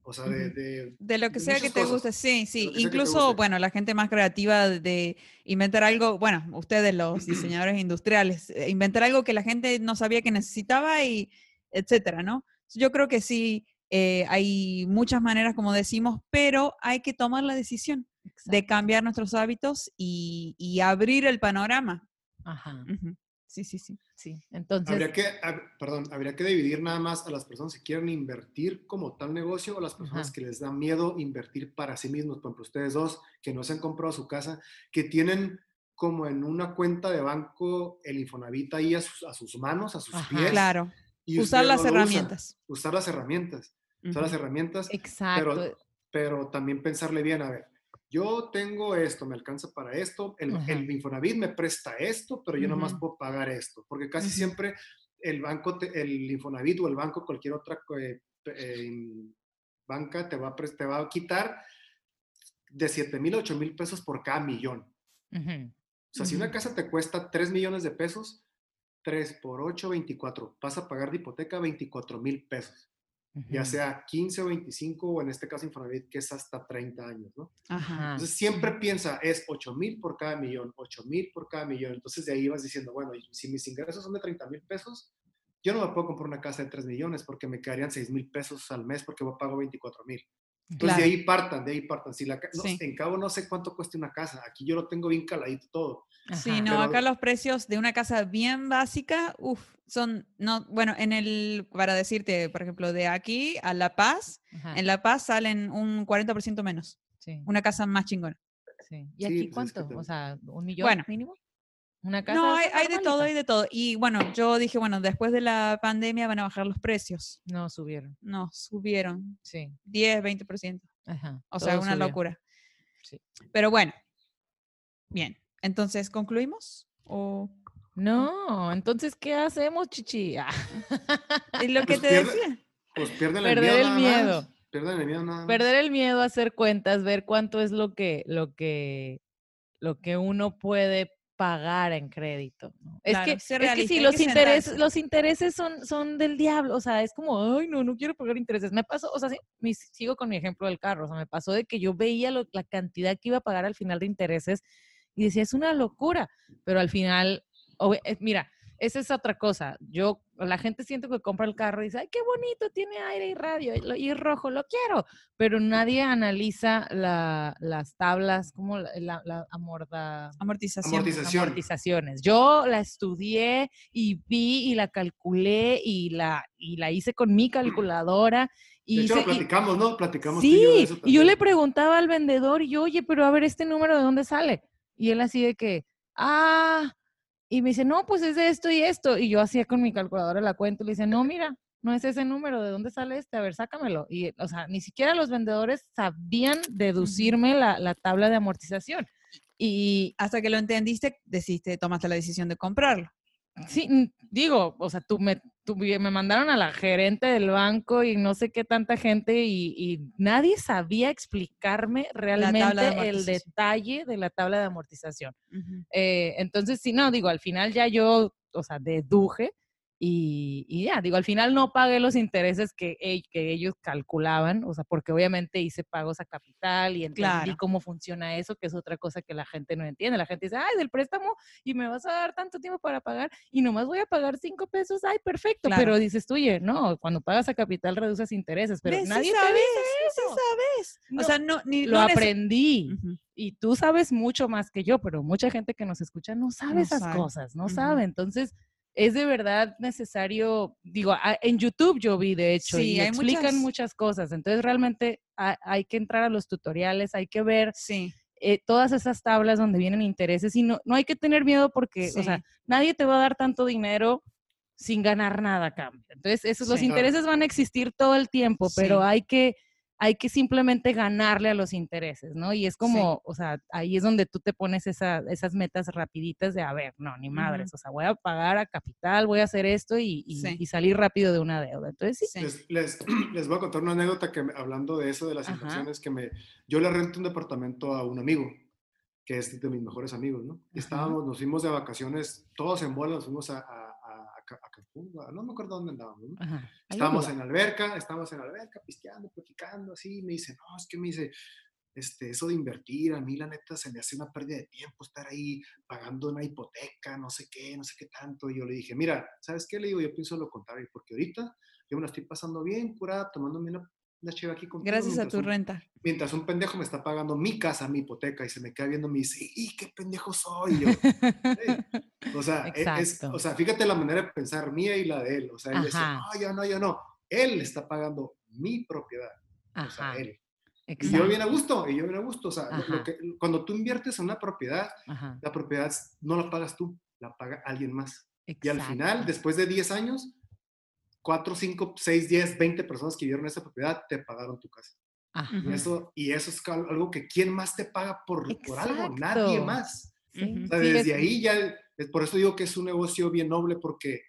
S3: o sea, de, de-
S2: De lo que
S3: de
S2: sea que te
S3: cosas.
S2: guste, sí, sí. Incluso, bueno, la gente más creativa de- de inventar algo, bueno, ustedes los diseñadores industriales, eh, inventar algo que la gente no sabía que necesitaba y etcétera, ¿no? Yo creo que sí, eh, hay muchas maneras, como decimos, pero hay que tomar la decisión de
S1: Exacto.
S2: cambiar nuestros hábitos y, y abrir el panorama.
S1: Ajá,
S2: Ujú. Sí, sí, sí.
S1: sí. Entonces,
S3: habría que, hab- perdón, habría que dividir nada más a las personas que quieren invertir como tal negocio o a las personas
S1: Ajá.
S3: que les da miedo invertir para sí mismos. Por ejemplo, ustedes dos que no se han comprado su casa, que tienen como en una cuenta de banco el Infonavit ahí a sus, a sus manos, a sus
S1: Ajá.
S3: pies.
S2: Claro,
S3: y
S2: usar las
S3: no
S2: herramientas.
S3: Usar las herramientas. Usar las
S2: Ujú.
S3: herramientas.
S1: exacto.
S3: pero, pero también pensarle bien, a ver, yo tengo esto, me alcanza para esto, el,
S1: Ajá.
S3: el Infonavit me presta esto, pero yo nomás
S2: Ujú.
S3: puedo pagar esto, porque casi siempre el banco, te- el Infonavit o el banco, cualquier otra eh, eh, banca te va, a pres- te va a quitar de 7 mil a 8 mil pesos por cada millón. O sea, si una casa te cuesta 3 millones de pesos, 3 por 8, 24, vas a pagar de hipoteca 24 mil pesos, ya
S1: Ujú.
S3: sea 15 o 25 o en este caso Infonavit que es hasta 30 años, ¿no?
S2: Ajá.
S3: Entonces siempre piensa, es 8 mil por cada millón, 8 mil por cada millón. Entonces de ahí vas diciendo, bueno, si mis ingresos son de 30 mil pesos, yo no me puedo comprar una casa de 3 millones porque me quedarían 6 mil pesos al mes porque yo pago 24 mil. Entonces
S2: Claro.
S3: de ahí partan, de ahí partan. Si la, ca- no,
S2: Sí.
S3: En Cabo no sé cuánto cuesta una casa, aquí yo lo tengo bien caladito todo.
S2: Sí, no,
S3: Pero-
S2: acá los precios de una casa bien básica, uff, son, no, bueno, en el, para decirte, por ejemplo, de aquí a La Paz,
S1: Ajá.
S2: en La Paz salen un 40% menos,
S1: Sí,
S2: una casa más chingona.
S1: sí. ¿Y
S3: Sí,
S1: aquí
S3: pues es que
S1: cuánto? O sea, ¿un millón
S2: Bueno.
S1: mínimo? ¿Una casa?
S2: No, hay, hay de todo, hay de todo. Y bueno, yo dije, bueno, después de la pandemia van a bajar los precios.
S1: No, subieron.
S2: No, subieron
S1: Sí.
S2: 10, 20%.
S1: Ajá.
S2: O sea, una
S1: subió.
S2: locura.
S1: Sí.
S2: Pero bueno, bien. Entonces, ¿concluimos? ¿O
S1: No, entonces, ¿qué hacemos, chichi? Ah,
S2: es lo que
S3: Pues
S2: te
S3: pierde-
S2: decía?
S3: Pues pierden
S1: Perder
S3: el
S1: el
S3: miedo. nada
S1: miedo.
S3: Pierden el miedo nada más.
S1: Perder el miedo a hacer cuentas, ver cuánto es lo que, lo que, lo que uno puede pagar en crédito. ¿no?
S2: Claro,
S1: es que, es que
S2: hay
S1: los
S2: que
S1: intereses, los intereses son, son del diablo. O sea, es como, ay, no, no quiero pagar intereses. Me pasó, o sea, sí, mi- sigo con mi ejemplo del carro. O sea, me pasó de que yo veía lo- la cantidad que iba a pagar al final de intereses y decía, es una locura. Pero al final, eh, mira, esa es otra cosa. Yo, la gente siente que compra el carro y dice, ay, qué bonito, tiene aire y radio y, rojo, lo quiero. Pero nadie analiza la- las tablas, como la, la, la amorda-
S2: Amortización.
S3: Amortización.
S1: amortizaciones. Yo la estudié y vi y la calculé y la, y la hice con mi calculadora. Y
S3: De hecho, lo
S1: hice- y-
S3: platicamos, ¿no? Platicamos yo de
S1: Sí,
S3: eso
S1: y yo le preguntaba al vendedor, y yo, oye, pero a ver, ¿este número de dónde sale? Y él así de que, ah, y me dice, no, pues es de esto y esto. Y yo hacía con mi calculadora la cuenta y le dice, no, mira, no es ese número, ¿de dónde sale este? A ver, sácamelo. Y, o sea, ni siquiera los vendedores sabían deducirme la, la tabla de amortización. Y
S2: Hasta que lo entendiste, decidiste, tomaste la decisión de comprarlo.
S1: Sí, mm, digo, o sea, tú me, tú me mandaron a la gerente del banco y no sé qué tanta gente y, y nadie sabía explicarme realmente el detalle de la tabla de amortización. Eh, entonces, sí, no, digo, al final ya yo, o sea, deduje Y, y ya, digo, al final no pagué los intereses que, e- que ellos calculaban, o sea, porque obviamente hice pagos a capital y entendí
S2: Claro.
S1: cómo funciona eso, que es otra cosa que la gente no entiende. La gente dice, ay, del préstamo y me vas a dar tanto tiempo para pagar y nomás voy a pagar cinco pesos, ay, perfecto.
S2: Claro.
S1: Pero dices tú, oye, no, cuando pagas a capital reduces intereses, pero nadie te
S2: sabes,
S1: dice
S2: sí
S1: eso.
S2: sabes.
S1: No,
S2: o sea, no, ni,
S1: Lo
S2: no
S1: aprendí
S2: Ujú.
S1: y tú sabes mucho más que yo, pero mucha gente que nos escucha no sabe
S2: No
S1: esas
S2: sabe.
S1: cosas, no
S2: Ujú.
S1: sabe. Entonces, es de verdad necesario, digo, en YouTube yo vi de hecho
S2: Sí,
S1: y
S2: hay
S1: explican
S2: muchas-
S1: muchas cosas. Entonces, realmente ha- hay que entrar a los tutoriales, hay que ver
S2: Sí,
S1: eh, todas esas tablas donde vienen intereses y no, no hay que tener miedo porque, o sea, nadie te va a dar tanto dinero sin ganar nada a cambio. Entonces, esos, los intereses van a existir todo el tiempo, pero hay que hay que simplemente ganarle a los intereses, ¿no? Y es como, o sea, ahí es donde tú te pones esa- esas metas rapiditas de, a ver, no, ni madres, o sea, voy a pagar a capital, voy a hacer esto y, y-
S2: Sí.
S1: y salir rápido de una deuda. Entonces, sí,
S2: sí.
S3: Les, les, les voy a contar una anécdota que me- hablando de eso, de las
S1: Ajá.
S3: inversiones, que me, yo le rento un departamento a un amigo, que es de mis mejores amigos, ¿no?
S1: Ajá.
S3: estábamos, nos fuimos de vacaciones, todos en bola, nos fuimos a, a, a, a Ca- a Cancún, no me acuerdo dónde andábamos, ¿no? Estábamos en la alberca, estábamos en la alberca, pisteando, platicando, así, me dice, no, es que me dice, este, eso de invertir, a mí la neta se me hace una pérdida de tiempo estar ahí pagando una hipoteca, no sé qué, no sé qué tanto. Y yo le dije, mira, ¿sabes qué? Le digo, yo pienso lo contrario, porque ahorita yo me la estoy pasando bien, curada, tomándome una, una cheva aquí contigo.
S2: Gracias a tu
S3: un-
S2: renta.
S3: Mientras un pendejo me está pagando mi casa, mi hipoteca, y se me queda viendo y me dice, ¡y qué pendejo soy! Y yo. O sea, e- es-
S1: Exacto.
S3: o sea, fíjate la manera de pensar mía y la de él. O sea, él dice,
S1: Ajá.
S3: no, yo no, yo no. Él está pagagando mi propiedad. O sea,
S1: Ajá,
S3: él. Y
S1: exacto.
S3: yo bien a gusto, y yo bien a gusto. O sea, lo-
S1: Ajá.
S3: que- cuando tú inviertes en una propiedad,
S1: Ajá,
S3: la propiedad no la pagas tú, la paga alguien más. Y al final,
S1: exacto.
S3: después de 10 años, 4, 5, 6, 10, 20 personas que vivieron esa propiedad te pagaron tu casa.
S1: Ajá.
S3: Y eso, y eso es algo que ¿quién más te paga por, por algo? Nadie más.
S1: Sí.
S3: O sea,
S1: sí, es-
S3: desde ahí ya, es por eso digo que es un negocio bien noble porque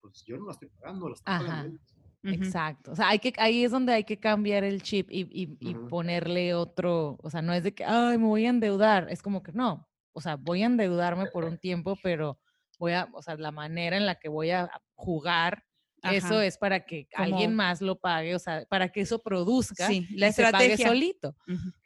S3: pues yo no la estoy pagando, la estoy
S1: Ajá.
S3: pagando.
S1: Exacto. O sea, hay que, ahí es donde hay que cambiar el chip y, y- y
S3: Ujú.
S1: ponerle otro, o sea, no es de que, ay, me voy a endeudar, es como que no, o sea, voy a endeudarme por un tiempo, pero voy a, o sea, la manera en la que voy a jugar, eso es para que alguien más lo pague, o sea, para que eso produzca
S2: Sí, la
S1: y se pague
S2: estrategia.
S1: solito.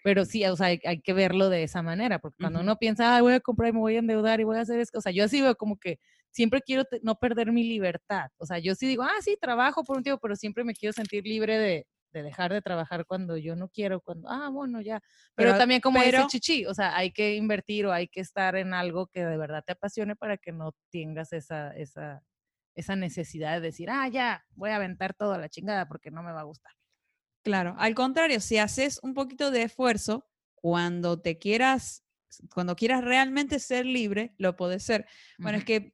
S1: Pero sí, o sea, hay, hay que verlo de esa manera, porque cuando uno piensa, ay, voy a comprar y me voy a endeudar y voy a hacer esto, o sea, yo así veo como que siempre quiero no perder mi libertad. O sea, yo sí digo, ah, sí, trabajo por un tiempo, pero siempre me quiero sentir libre de, de dejar de trabajar cuando yo no quiero, cuando, ah, bueno, ya. Pero,
S2: Pero-
S1: también como
S2: pero-
S1: dice Chichi, o sea, hay que invertir o hay que estar en algo que de verdad te apasione para que no tengas esa, esa, esa necesidad de decir, ah, ya, voy a aventar todo a la chingada porque no me va a gustar.
S2: Claro, al contrario, si haces un poquito de esfuerzo, cuando te quieras, cuando quieras realmente ser libre, lo puedes ser. Bueno, es que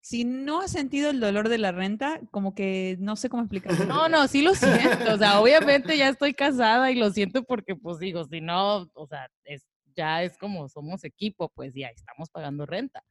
S2: si no has sentido el dolor de la renta, como que no sé cómo explicarlo.
S1: No, no, sí lo siento. O sea, obviamente ya estoy casada y lo siento porque, pues digo, si no, o sea, es, ya es como somos equipo, pues ya estamos pagando renta.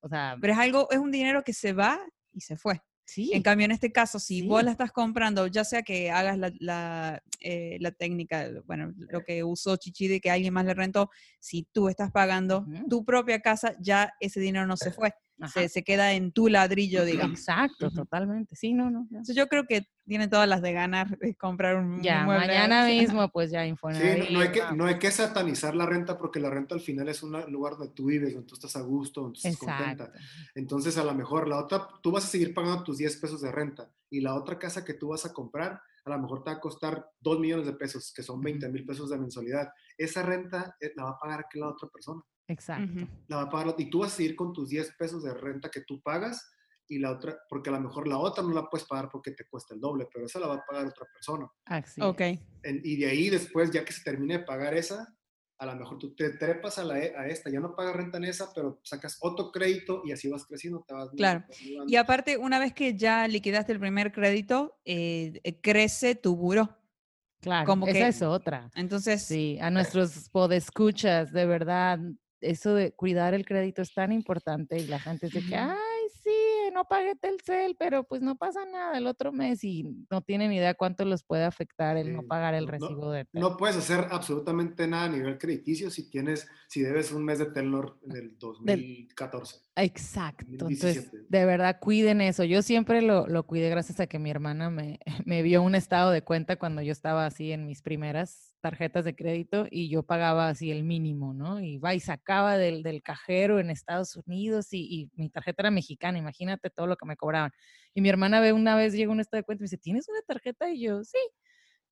S1: O sea,
S2: Pero es algo, es un dinero que se va y se fue.
S1: sí.
S2: En cambio, en este caso, si vos la estás comprando, ya sea que hagas la, la, eh, la técnica, bueno, lo que usó Chichi de que alguien más le rentó, si tú estás pagando tu propia casa, ya ese dinero no se fue. Se, se queda en tu ladrillo, digamos.
S1: Exacto,
S2: Ujú.
S1: totalmente. Sí, no, no.
S2: Entonces yo creo que tiene todas las de ganar de comprar un, un
S1: Ya,
S2: mueble.
S1: mañana mismo, pues ya
S3: Sí,
S1: Infonavit.
S3: no, no hay que, no hay que satanizar la renta porque la renta al final es un lugar donde tú vives, donde tú estás a gusto, donde tú estás contenta. Entonces, a lo mejor la otra, tú vas a seguir pagando tus 10 pesos de renta y la otra casa que tú vas a comprar, a lo mejor te va a costar 2 millones de pesos, que son 20 mil pesos de mensualidad. Esa renta eh, la va a pagar aquí la otra persona.
S1: Exacto.
S3: La va a pagar, y tú vas a seguir con tus 10 pesos de renta que tú pagas y la otra, porque a lo mejor la otra no la puedes pagar porque te cuesta el doble, pero esa la va a pagar otra persona.
S1: Así
S2: Ok.
S3: En- y de ahí después, ya que se termine de pagar esa, a lo mejor tú te trepas a, la, e- a esta, ya no pagas renta en esa, pero sacas otro crédito y así vas creciendo, te vas
S2: Claro.
S3: vas mudando.
S2: y aparte, una vez que ya liquidaste el primer crédito, eh, eh, crece tu buró.
S1: Claro,
S2: Como
S1: esa
S2: que-
S1: es otra.
S2: Entonces,
S1: Sí, a nuestros podescuchas, de verdad, eso de cuidar el crédito es tan importante y la gente dice que, ay, sí, no pagué Telcel, pero pues no pasa nada el otro mes y no tienen idea cuánto los puede afectar el no pagar el
S3: no-
S1: recibo de.
S3: No puedes hacer absolutamente nada a nivel crediticio si tienes, si debes un mes de Telnor del 2014.
S1: Exacto. Entonces,
S3: 2017.
S1: de verdad, cuiden eso. Yo siempre lo, lo cuidé gracias a que mi hermana me, me vio un estado de cuenta cuando yo estaba así en mis primeras tarjetas de crédito y yo pagaba así el mínimo, ¿no? Y va y sacaba del, del cajero en Estados Unidos y, y mi tarjeta era mexicana, imagínate todo lo que me cobraban. Y mi hermana ve una vez llega un estado de cuenta y me dice, ¿tienes una tarjeta? Y yo, sí.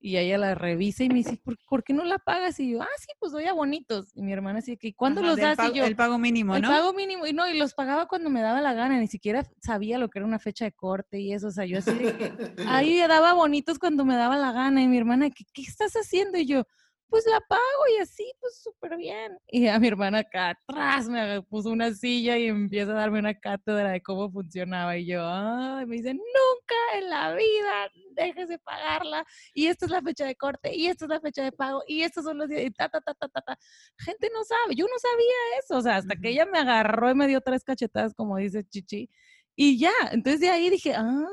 S1: Y ella la revisa y me dice, ¿por, por qué no la pagas? Y yo, ah, sí, pues doy a bonitos. Y mi hermana así, que ¿cuándo
S2: Ajá,
S1: los das?
S2: pago-
S1: y yo,
S2: el pago mínimo,
S1: el
S2: ¿no?
S1: pago mínimo, y no, y los pagaba cuando me daba la gana, ni siquiera sabía lo que era una fecha de corte y eso, o sea, yo así, de que- ahí daba bonitos cuando me daba la gana, y mi hermana, ¿qué, qué estás haciendo? Y yo, pues la pago, y así, pues súper bien. Y a mi hermana acá atrás me puso una silla y empieza a darme una cátedra de cómo funcionaba, y yo, ay, me dice, nunca en la vida dejes de pagarla, y esta es la fecha de corte, y esta es la fecha de pago, y estos son los días, y ta, ta, ta, ta, ta, ta. Gente no sabe, yo no sabía eso, o sea, hasta que ella me agarró y me dio tres cachetadas, como dice Chichi, y ya, entonces de ahí dije, ah,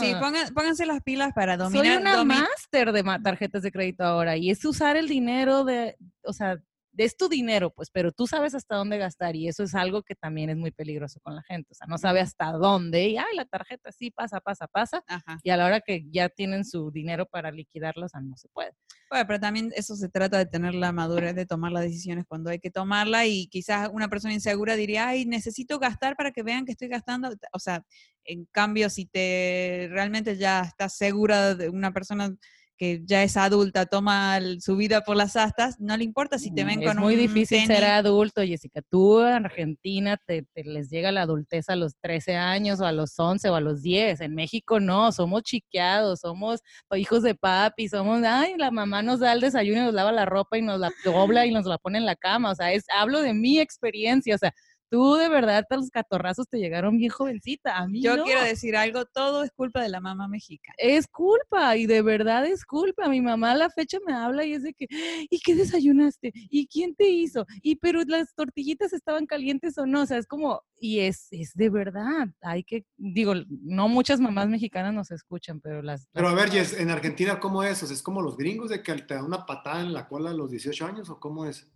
S2: Sí, pongan- pónganse las pilas para
S1: soy
S2: dominar.
S1: una
S2: domi-
S1: máster de tarjetas de crédito ahora, y es usar el dinero de, o sea, es tu dinero, pues, pero tú sabes hasta dónde gastar, y eso es algo que también es muy peligroso con la gente, o sea, no sabe hasta dónde, y, ay, la tarjeta sí pasa, pasa, pasa,
S2: Ajá.
S1: y a la hora que ya tienen su dinero para liquidarlo, o sea, no se puede.
S2: Bueno, pero también eso se trata de tener la madurez de tomar las decisiones cuando hay que tomarla y quizás una persona insegura diría, ay, necesito gastar para que vean que estoy gastando. O sea, en cambio, si te realmente ya estás segura de una persona que ya es adulta, toma el- su vida por las astas, no le importa si te ven
S1: es
S2: con
S1: muy
S2: un
S1: difícil ser
S2: tenis.
S1: adulto, Jessica. Tú en Argentina te, te les llega la adultez a los 13 años o a los 11 o a los 10. En México no, somos chiqueados, somos hijos de papi, somos, ay, la mamá nos da el desayuno y nos lava la ropa y nos la dobla y nos la pone en la cama. O sea, es, hablo de mi experiencia. O sea, tú de verdad a los catorrazos te llegaron bien jovencita. A mí
S2: Yo
S1: no.
S2: quiero decir algo, todo es culpa de la mamá mexicana.
S1: Es culpa, y de verdad es culpa. Mi mamá a la fecha me habla y es de que, ¿y qué desayunaste? ¿Y quién te hizo? Y pero las tortillitas estaban calientes o no, o sea, es como, y es, es de verdad. Hay que, digo, no muchas mamás mexicanas nos escuchan, pero las...
S3: Pero a ver, Jess, en Argentina, ¿cómo es? O sea, ¿Es como los gringos de que te dan una patada en la cola a los 18 años o cómo es?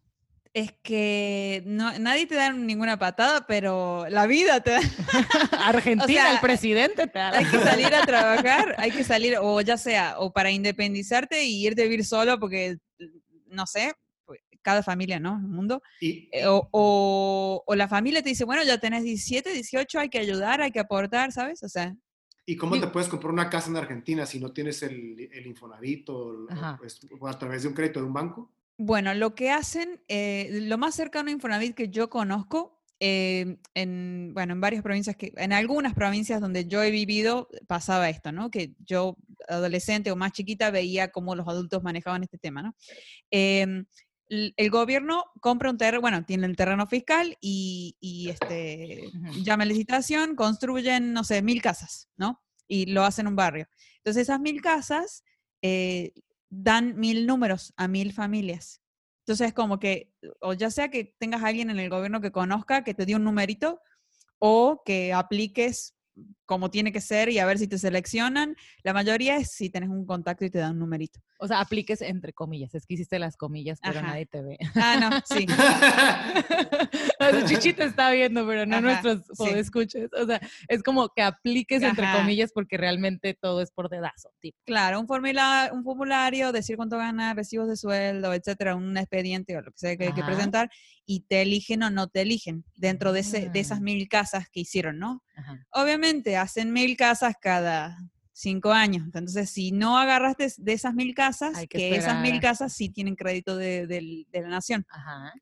S2: Es que no, nadie te da ninguna patada, pero la vida te da.
S1: Argentina,
S2: sea,
S1: el presidente te da la-
S2: hay que salir a trabajar, hay que salir, o ya sea, o para independizarte y irte a vivir solo, porque, no sé, pues, cada familia, ¿no? El mundo. Eh, O, o, o la familia te dice, bueno, ya tenés 17, 18, hay que ayudar, hay que aportar, ¿sabes? O sea,
S3: ¿Y cómo
S1: Digo-
S3: te puedes comprar una casa en Argentina si no tienes el, el Infonavit o, o a través de un crédito de un banco?
S2: Bueno, lo que hacen, eh, lo más cercano a Infonavit que yo conozco, eh, en, bueno, en varias provincias, que, en algunas provincias donde yo he vivido, pasaba esto, ¿no? Que yo, adolescente o más chiquita, veía cómo los adultos manejaban este tema, ¿no? Em, el gobierno compra un terreno, bueno, tiene el terreno fiscal y, y, este, llama a licitación, construyen, no sé, mil casas, ¿no? Y lo hacen en un barrio. Entonces, esas mil casas eh, dan mil números a mil familias. Entonces, como que, o ya sea que tengas alguien en el gobierno que conozca, que te dé un numerito, o que apliques como tiene que ser y a ver si te seleccionan. La mayoría es si tenés un contacto y te dan un numerito.
S1: O sea, apliques entre comillas. Es que hiciste las comillas, pero
S2: Ajá.
S1: nadie te ve.
S2: Ah, no, sí.
S1: O sea, Chichi te está viendo, pero no
S2: Ajá,
S1: nuestros
S2: sí.
S1: podescuchas. O sea, es como que apliques entre comillas porque realmente todo es por dedazo. Tipo.
S2: Claro, un, formula- un formulario, decir cuánto gana, recibos de sueldo, etcétera, un expediente o lo que sea que hay que presentar, y te eligen o no te eligen dentro de, ese, de esas
S1: Ah.
S2: mil casas que hicieron, ¿no? Obviamente hacen mil casas cada cinco años. Entonces, si no agarraste de esas mil casas,
S1: Hay
S2: que,
S1: que
S2: esas mil casas sí tienen crédito de, del- de la nación
S1: Ajá.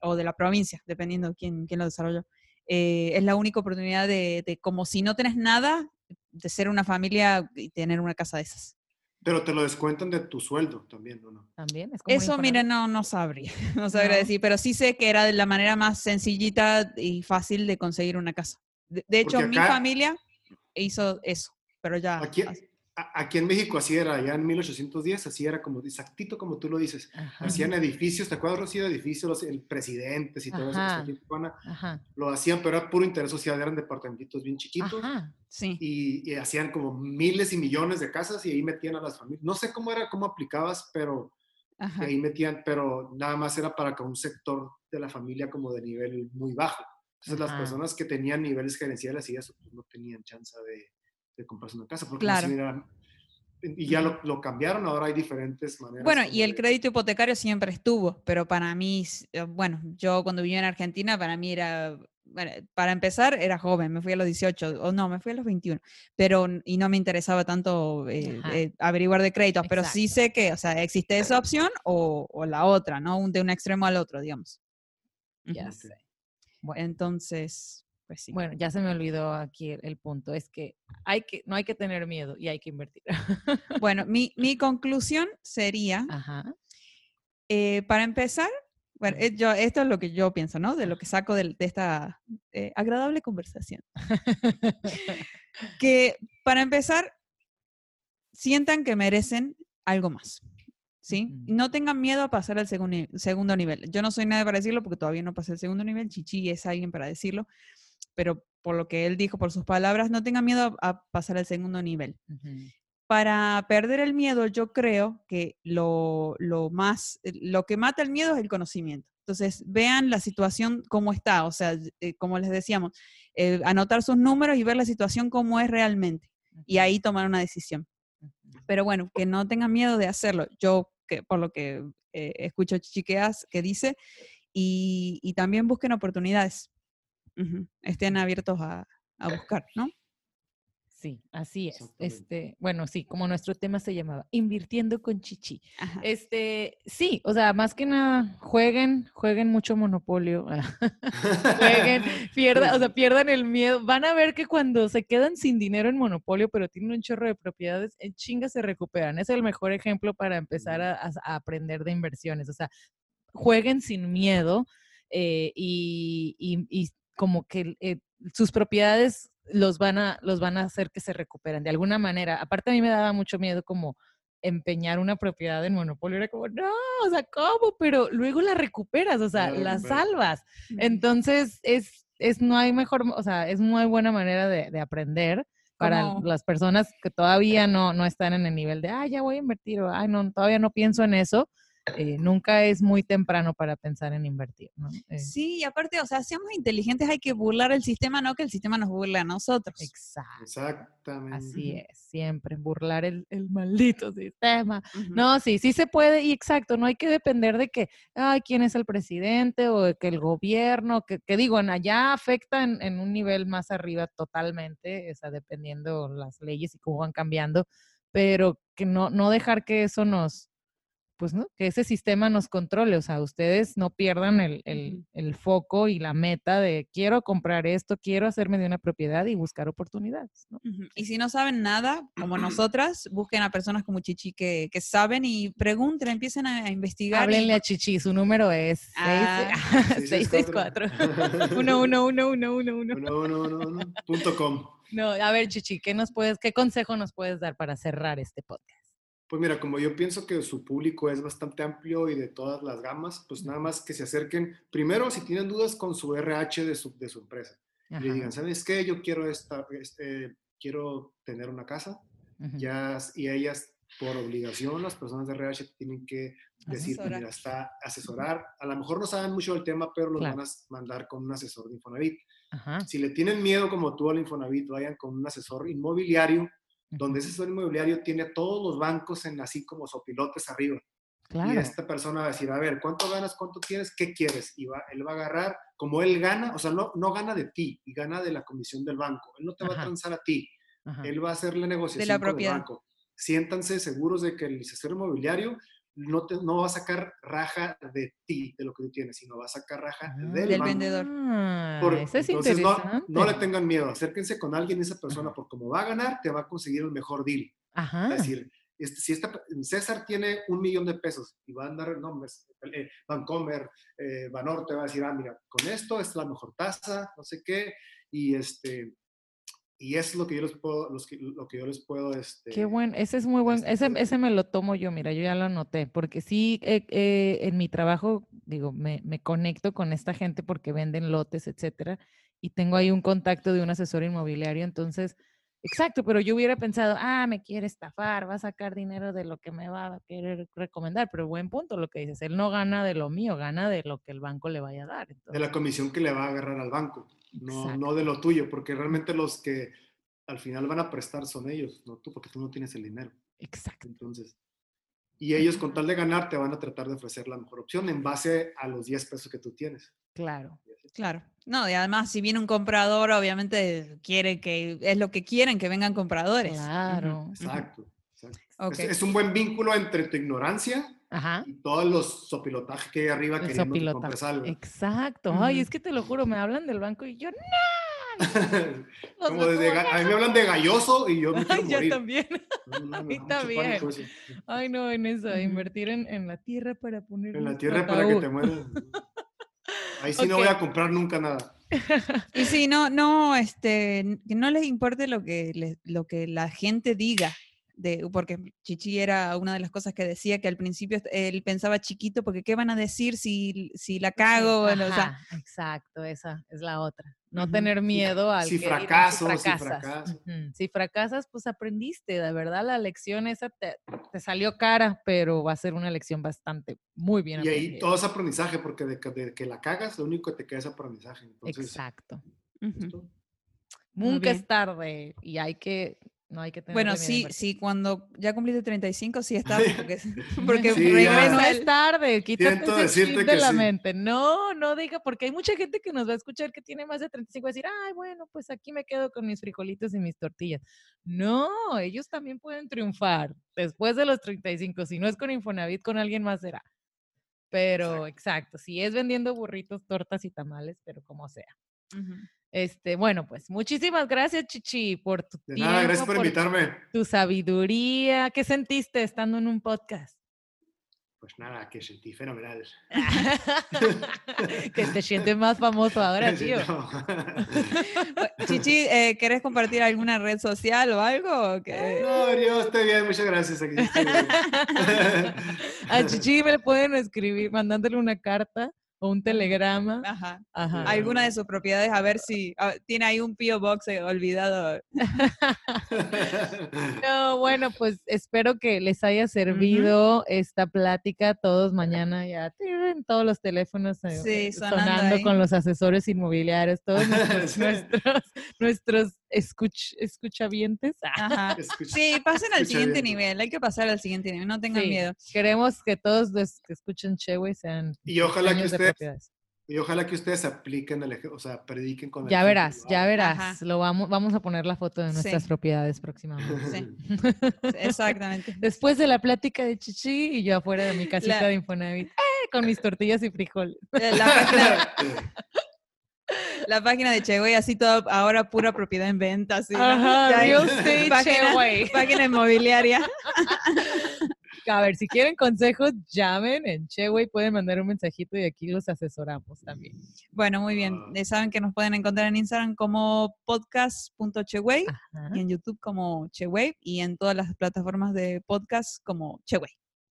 S2: o de la provincia, dependiendo quién, quién lo desarrolló. Eh, es la única oportunidad de, de, como si no tenés nada, de ser una familia y tener una casa de esas.
S3: Pero te lo descuentan de tu sueldo también, ¿o no?
S1: También es como
S2: Eso, mira, no, no sabría, no sabría
S1: No.
S2: decir, pero sí sé que era de la manera más sencillita y fácil de conseguir una casa. De, de hecho,
S3: Porque
S2: mi
S3: acá-
S2: familia hizo eso, pero ya...
S3: Aquí, aquí en México así era, ya en 1810, así era como exactito como tú lo dices.
S1: Ajá.
S3: Hacían edificios, ¿te acuerdas, Rocío? Edificios, los el presidentes y todo eso.
S1: Ajá.
S3: Tijuana,
S1: Ajá.
S3: Lo hacían, pero era puro interés social, eran departamentitos bien chiquitos.
S1: Ajá.
S2: Sí.
S3: Y, y hacían como miles y millones de casas y ahí metían a las familias. No sé cómo era, cómo aplicabas, pero ahí metían, pero nada más era para que un sector de la familia como de nivel muy bajo. Entonces las personas que tenían niveles gerenciales y eso, pues, no tenían chance de, de comprarse una casa. Porque
S2: Claro.
S3: no se y ya lo, lo cambiaron, ahora hay diferentes maneras.
S2: Bueno, y el
S3: de-
S2: crédito hipotecario siempre estuvo, pero para mí, eh, bueno, yo cuando vivía en Argentina, para mí era, bueno, para empezar, era joven, me fui a los 18, o no, me fui a los 21, pero, y no me interesaba tanto eh, eh, averiguar de créditos, pero sí sé que, o sea, existe esa opción o, o la otra, ¿no? Un- De un extremo al otro, digamos.
S1: Ya. Bueno.
S2: Entonces, pues sí.
S1: Bueno, ya se me olvidó aquí el, el punto, es que, hay que no hay que tener miedo y hay que invertir.
S2: Bueno, mi, mi conclusión sería,
S1: Ajá.
S2: eh, para empezar, bueno, eh, yo, esto es lo que yo pienso, ¿no? De lo que saco de, esta eh, agradable conversación. Que para empezar, sientan que merecen algo más. ¿Sí? No tengan miedo a pasar al segundo, segundo nivel. Yo no soy nadie para decirlo porque todavía no pasé el segundo nivel. Chichi es alguien para decirlo. Pero por lo que él dijo, por sus palabras, no tengan miedo a, a pasar al segundo nivel para perder el miedo, yo creo que lo, lo más, eh, lo que mata el miedo es el conocimiento. Entonces, vean la situación como está, o sea, eh, como les decíamos, eh, anotar sus números y ver la situación como es realmente, y ahí tomar una decisión. Pero bueno, que no tengan miedo de hacerlo. Yo, que, por lo que eh, escucho chiqueas que dice, y, y también busquen oportunidades. Estén abiertos a, a buscar, ¿no?
S1: Sí, así es. Este, bueno, sí, como nuestro tema se llamaba, invirtiendo con chichi.
S2: Ajá.
S1: Este, sí, o sea, más que nada, jueguen, jueguen mucho monopolio. jueguen, pierdan, o sea, pierdan el miedo. Van a ver que cuando se quedan sin dinero en monopolio, pero tienen un chorro de propiedades, en chinga se recuperan. Es el mejor ejemplo para empezar a, a- a aprender de inversiones. O sea, jueguen sin miedo eh, y, y- y como que eh, sus propiedades los van, a, los van a hacer que se recuperen de alguna manera. Aparte a mí me daba mucho miedo como empeñar una propiedad en monopolio. Era como, no, o sea, ¿cómo? Pero luego la recuperas, o sea,
S3: La
S1: salvas. Entonces, es, es, no hay mejor, o sea, es muy buena manera de, de aprender para las personas que todavía no, no están en el nivel de, ah, ya voy a invertir, o, ay, no, todavía no pienso en eso. Eh, nunca es muy temprano para pensar en invertir, ¿no? Eh,
S2: Sí, y aparte, o sea, seamos inteligentes, hay que burlar el sistema, no que el sistema nos burle a nosotros.
S1: Exacto.
S3: Exactamente.
S1: Así es, siempre burlar el, el maldito sistema. No, sí, sí se puede, y exacto, no hay que depender de que, ay, quién es el presidente o de que el gobierno, que, que digo, en allá afecta en, en un nivel más arriba totalmente, o sea, dependiendo las leyes y cómo van cambiando, pero que no, no dejar que eso nos, pues, ¿no? Que ese sistema nos controle, o sea, ustedes no pierdan el, el- el foco y la meta de quiero comprar esto, quiero hacerme de una propiedad y buscar oportunidades.
S2: Y si no saben nada, como nosotras, busquen a personas como Chichi que, que saben y pregunten, empiecen a, a investigar. y-
S1: Háblenle a Chichi, su número es
S2: Ah,
S1: 664 uno, uno, uno, uno, uno, uno.
S3: Uno, uno, uno, uno, punto com.
S1: No, a ver, Chichi, ¿qué nos puedes, qué consejo nos puedes dar para cerrar este podcast?
S3: Pues mira, como yo pienso que su público es bastante amplio y de todas las gamas, pues nada más que se acerquen, primero si tienen dudas con su RH de su, de su empresa. Y le digan, ¿sabes qué? Yo quiero, esta, este, quiero tener una casa. Ya, y ellas, por obligación, las personas de RH tienen que decir, pues,
S2: Asesorar.
S3: mira, está asesorar. A lo mejor no saben mucho del tema, pero los
S1: Claro.
S3: van a mandar con un asesor de Infonavit.
S1: Ajá,
S3: Si le tienen miedo como tú al Infonavit, vayan con un asesor inmobiliario donde ese asesor inmobiliario tiene todos los bancos en así como sopilotes arriba. Y
S1: Claro,
S3: esta persona va a decir, a ver, ¿cuánto ganas? ¿Cuánto tienes? ¿Qué quieres? Y va, él va a agarrar, como él gana, o sea, no, no gana de ti, y gana de la comisión del banco. Él no te va a transar a ti,
S1: ajá,
S3: él va a hacer la negociación con el
S2: propiedad.
S3: banco. Siéntanse seguros de que el asesor inmobiliario no, te, no va a sacar raja de ti, de lo que tú tienes, sino va a sacar raja
S1: Ah,
S3: del,
S2: Del vendedor.
S3: Por-
S1: es
S3: entonces, no,
S1: interesante.
S3: no le tengan miedo, acérquense con alguien, esa persona, porque como va a ganar, te va a conseguir el mejor deal.
S1: Ajá,
S3: Es decir, este, si esta, César tiene un millón de pesos y va a andar nombres, eh, Vancomer, eh, Banorte va a decir, ah, mira, con esto es la mejor tasa, no sé qué, y este, y es lo que yo les puedo, los que- lo que yo les puedo, este,
S1: Qué bueno, ese es muy buen,
S3: este,
S1: ese, ese me lo tomo yo, mira, yo ya lo anoté, porque sí, eh, eh, en mi trabajo, digo, me, me conecto con esta gente porque venden lotes, etcétera, y tengo ahí un contacto de un asesor inmobiliario, entonces, Exacto, pero yo hubiera pensado, ah, me quiere estafar, va a sacar dinero de lo que me va a querer recomendar, pero buen punto lo que dices, él no gana de lo mío, gana de lo que el banco le vaya a dar.
S3: De la comisión que le va a agarrar al banco, no, no de lo tuyo, porque realmente los que al final van a prestar son ellos, no tú, porque tú no tienes el dinero.
S1: Exacto.
S3: Entonces, y ellos con tal de ganar te van a tratar de ofrecer la mejor opción en base a los 10 pesos que tú tienes.
S1: Claro.
S2: Claro. No, y además, si viene un comprador, obviamente quiere que, es lo que quieren, que vengan compradores.
S1: Claro.
S3: Exacto. exacto.
S2: Ok.
S3: Es, es un buen vínculo entre tu ignorancia
S1: Ajá.
S3: y todos los sopilotajes que hay arriba que algo.
S1: Exacto. Ay, es que te lo juro, me hablan del banco y yo no.
S3: Como desde, a mí me hablan de galloso y yo me quiero
S1: Ay, yo
S3: morir.
S1: también.
S3: No, no, me
S1: a mí también. Ay, no, en eso, invertir en, en la tierra para poner
S3: En la tierra para que te mueras. Ahí sí no voy a comprar nunca nada.
S2: Y sí, no, no, este, que no les importe lo que, le- lo que la gente diga. De, porque Chichi era una de las cosas que decía que al principio él pensaba chiquito, porque ¿qué van a decir si, si la cago? Bueno, o sea,
S1: Ajá, exacto, esa es la otra. No tener miedo al
S3: si
S1: que
S3: fracaso, si
S1: fracasas.
S3: fracaso.
S1: Ujú, Si fracasas, pues aprendiste, de verdad la lección esa te, te salió cara, pero va a ser una lección bastante muy bien
S3: Y ahí todo es aprendizaje, porque de que, de que la cagas, lo único que te queda es aprendizaje. Entonces,
S1: Exacto. Nunca es tarde y hay que, no hay que tener
S2: Bueno, sí, sí, cuando ya cumpliste 35, sí está, porque, porque
S3: Sí,
S2: regresa
S1: No es tarde, quítate ese chip de la
S3: sí.
S1: mente. No, no diga, porque hay mucha gente que nos va a escuchar que tiene más de 35 y decir, ay, bueno, pues aquí me quedo con mis frijolitos y mis tortillas. No, ellos también pueden triunfar después de los 35. Si no es con Infonavit, con alguien más será. Pero exacto, si es vendiendo burritos, tortas y tamales, pero como sea.
S2: Ujú.
S1: Este, bueno, pues muchísimas gracias, Chichi, por tu
S3: De
S1: tiempo,
S3: nada, gracias por
S1: por
S3: invitarme.
S1: tu sabiduría. ¿Qué sentiste estando en un podcast?
S3: Pues nada, que sentí fenomenal.
S1: que te sientes más famoso ahora, tío.
S3: no.
S2: Chichi, eh, ¿querés compartir alguna red social o algo? qué?
S3: No, yo estoy bien, muchas gracias. Aquí estoy bien.
S1: A Chichi me le pueden escribir mandándole una carta o un telegrama.
S2: Ajá.
S1: Ajá.
S2: Alguna de sus propiedades, a ver si a ver, tiene ahí un P.O. Box eh, olvidado.
S1: No, bueno, pues espero que les haya servido esta plática. Todos mañana ya tienen todos los teléfonos eh,
S2: Sí,
S1: eh,
S2: sonando
S1: con los asesores inmobiliarios, todos nuestros, nuestros, nuestros escuch, escuchavientes.
S2: Ajá.
S3: Escucha-
S2: Sí, pasen al siguiente nivel. Hay que pasar al siguiente nivel. No tengan
S1: sí,
S2: miedo.
S1: Queremos que todos los que escuchen Chewe sean
S3: Y ojalá que ustedes,
S1: propiedades.
S3: y ojalá que ustedes apliquen, el, o sea, prediquen con el
S1: Ya verás, ya verás.
S2: Ajá.
S1: Lo vamos, vamos a poner la foto de nuestras
S2: Sí.
S1: propiedades próximamente.
S2: Sí. Exactamente.
S1: Después de la plática de Chichi y yo afuera de mi casita
S2: La-
S1: de Infonavit, ¡eh! con mis tortillas y frijoles.
S2: Eh, La página, la página de Chegüey, así todo, ahora pura propiedad en venta. Así.
S1: Ajá, real estate
S2: página,
S1: Chegüey.
S2: página inmobiliaria.
S1: A ver, si quieren consejos, llamen en Cheway, pueden mandar un mensajito y aquí los asesoramos también.
S2: Bueno, muy bien.
S3: Ah.
S2: Saben que nos pueden encontrar en Instagram como podcast.cheway y en YouTube como Cheway y en todas las plataformas de podcast como Cheway.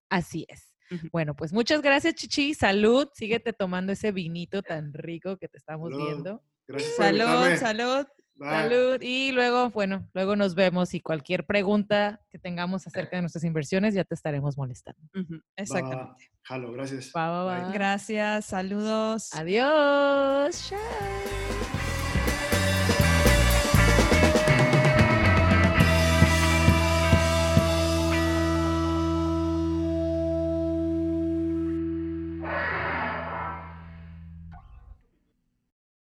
S1: Así es. Bueno, pues muchas gracias, Chichi. Salud. Síguete tomando ese vinito tan rico que te estamos
S3: Salud.
S1: viendo.
S3: Gracias por
S2: Salud, salud.
S3: Bye.
S1: Salud. Y luego, bueno, luego nos vemos y cualquier pregunta que tengamos acerca de nuestras inversiones ya te estaremos molestando.
S2: Exactamente.
S3: va. Jalo, gracias.
S1: Va, va, va.
S3: Bye.
S2: Gracias, saludos.
S1: Adiós. Chao.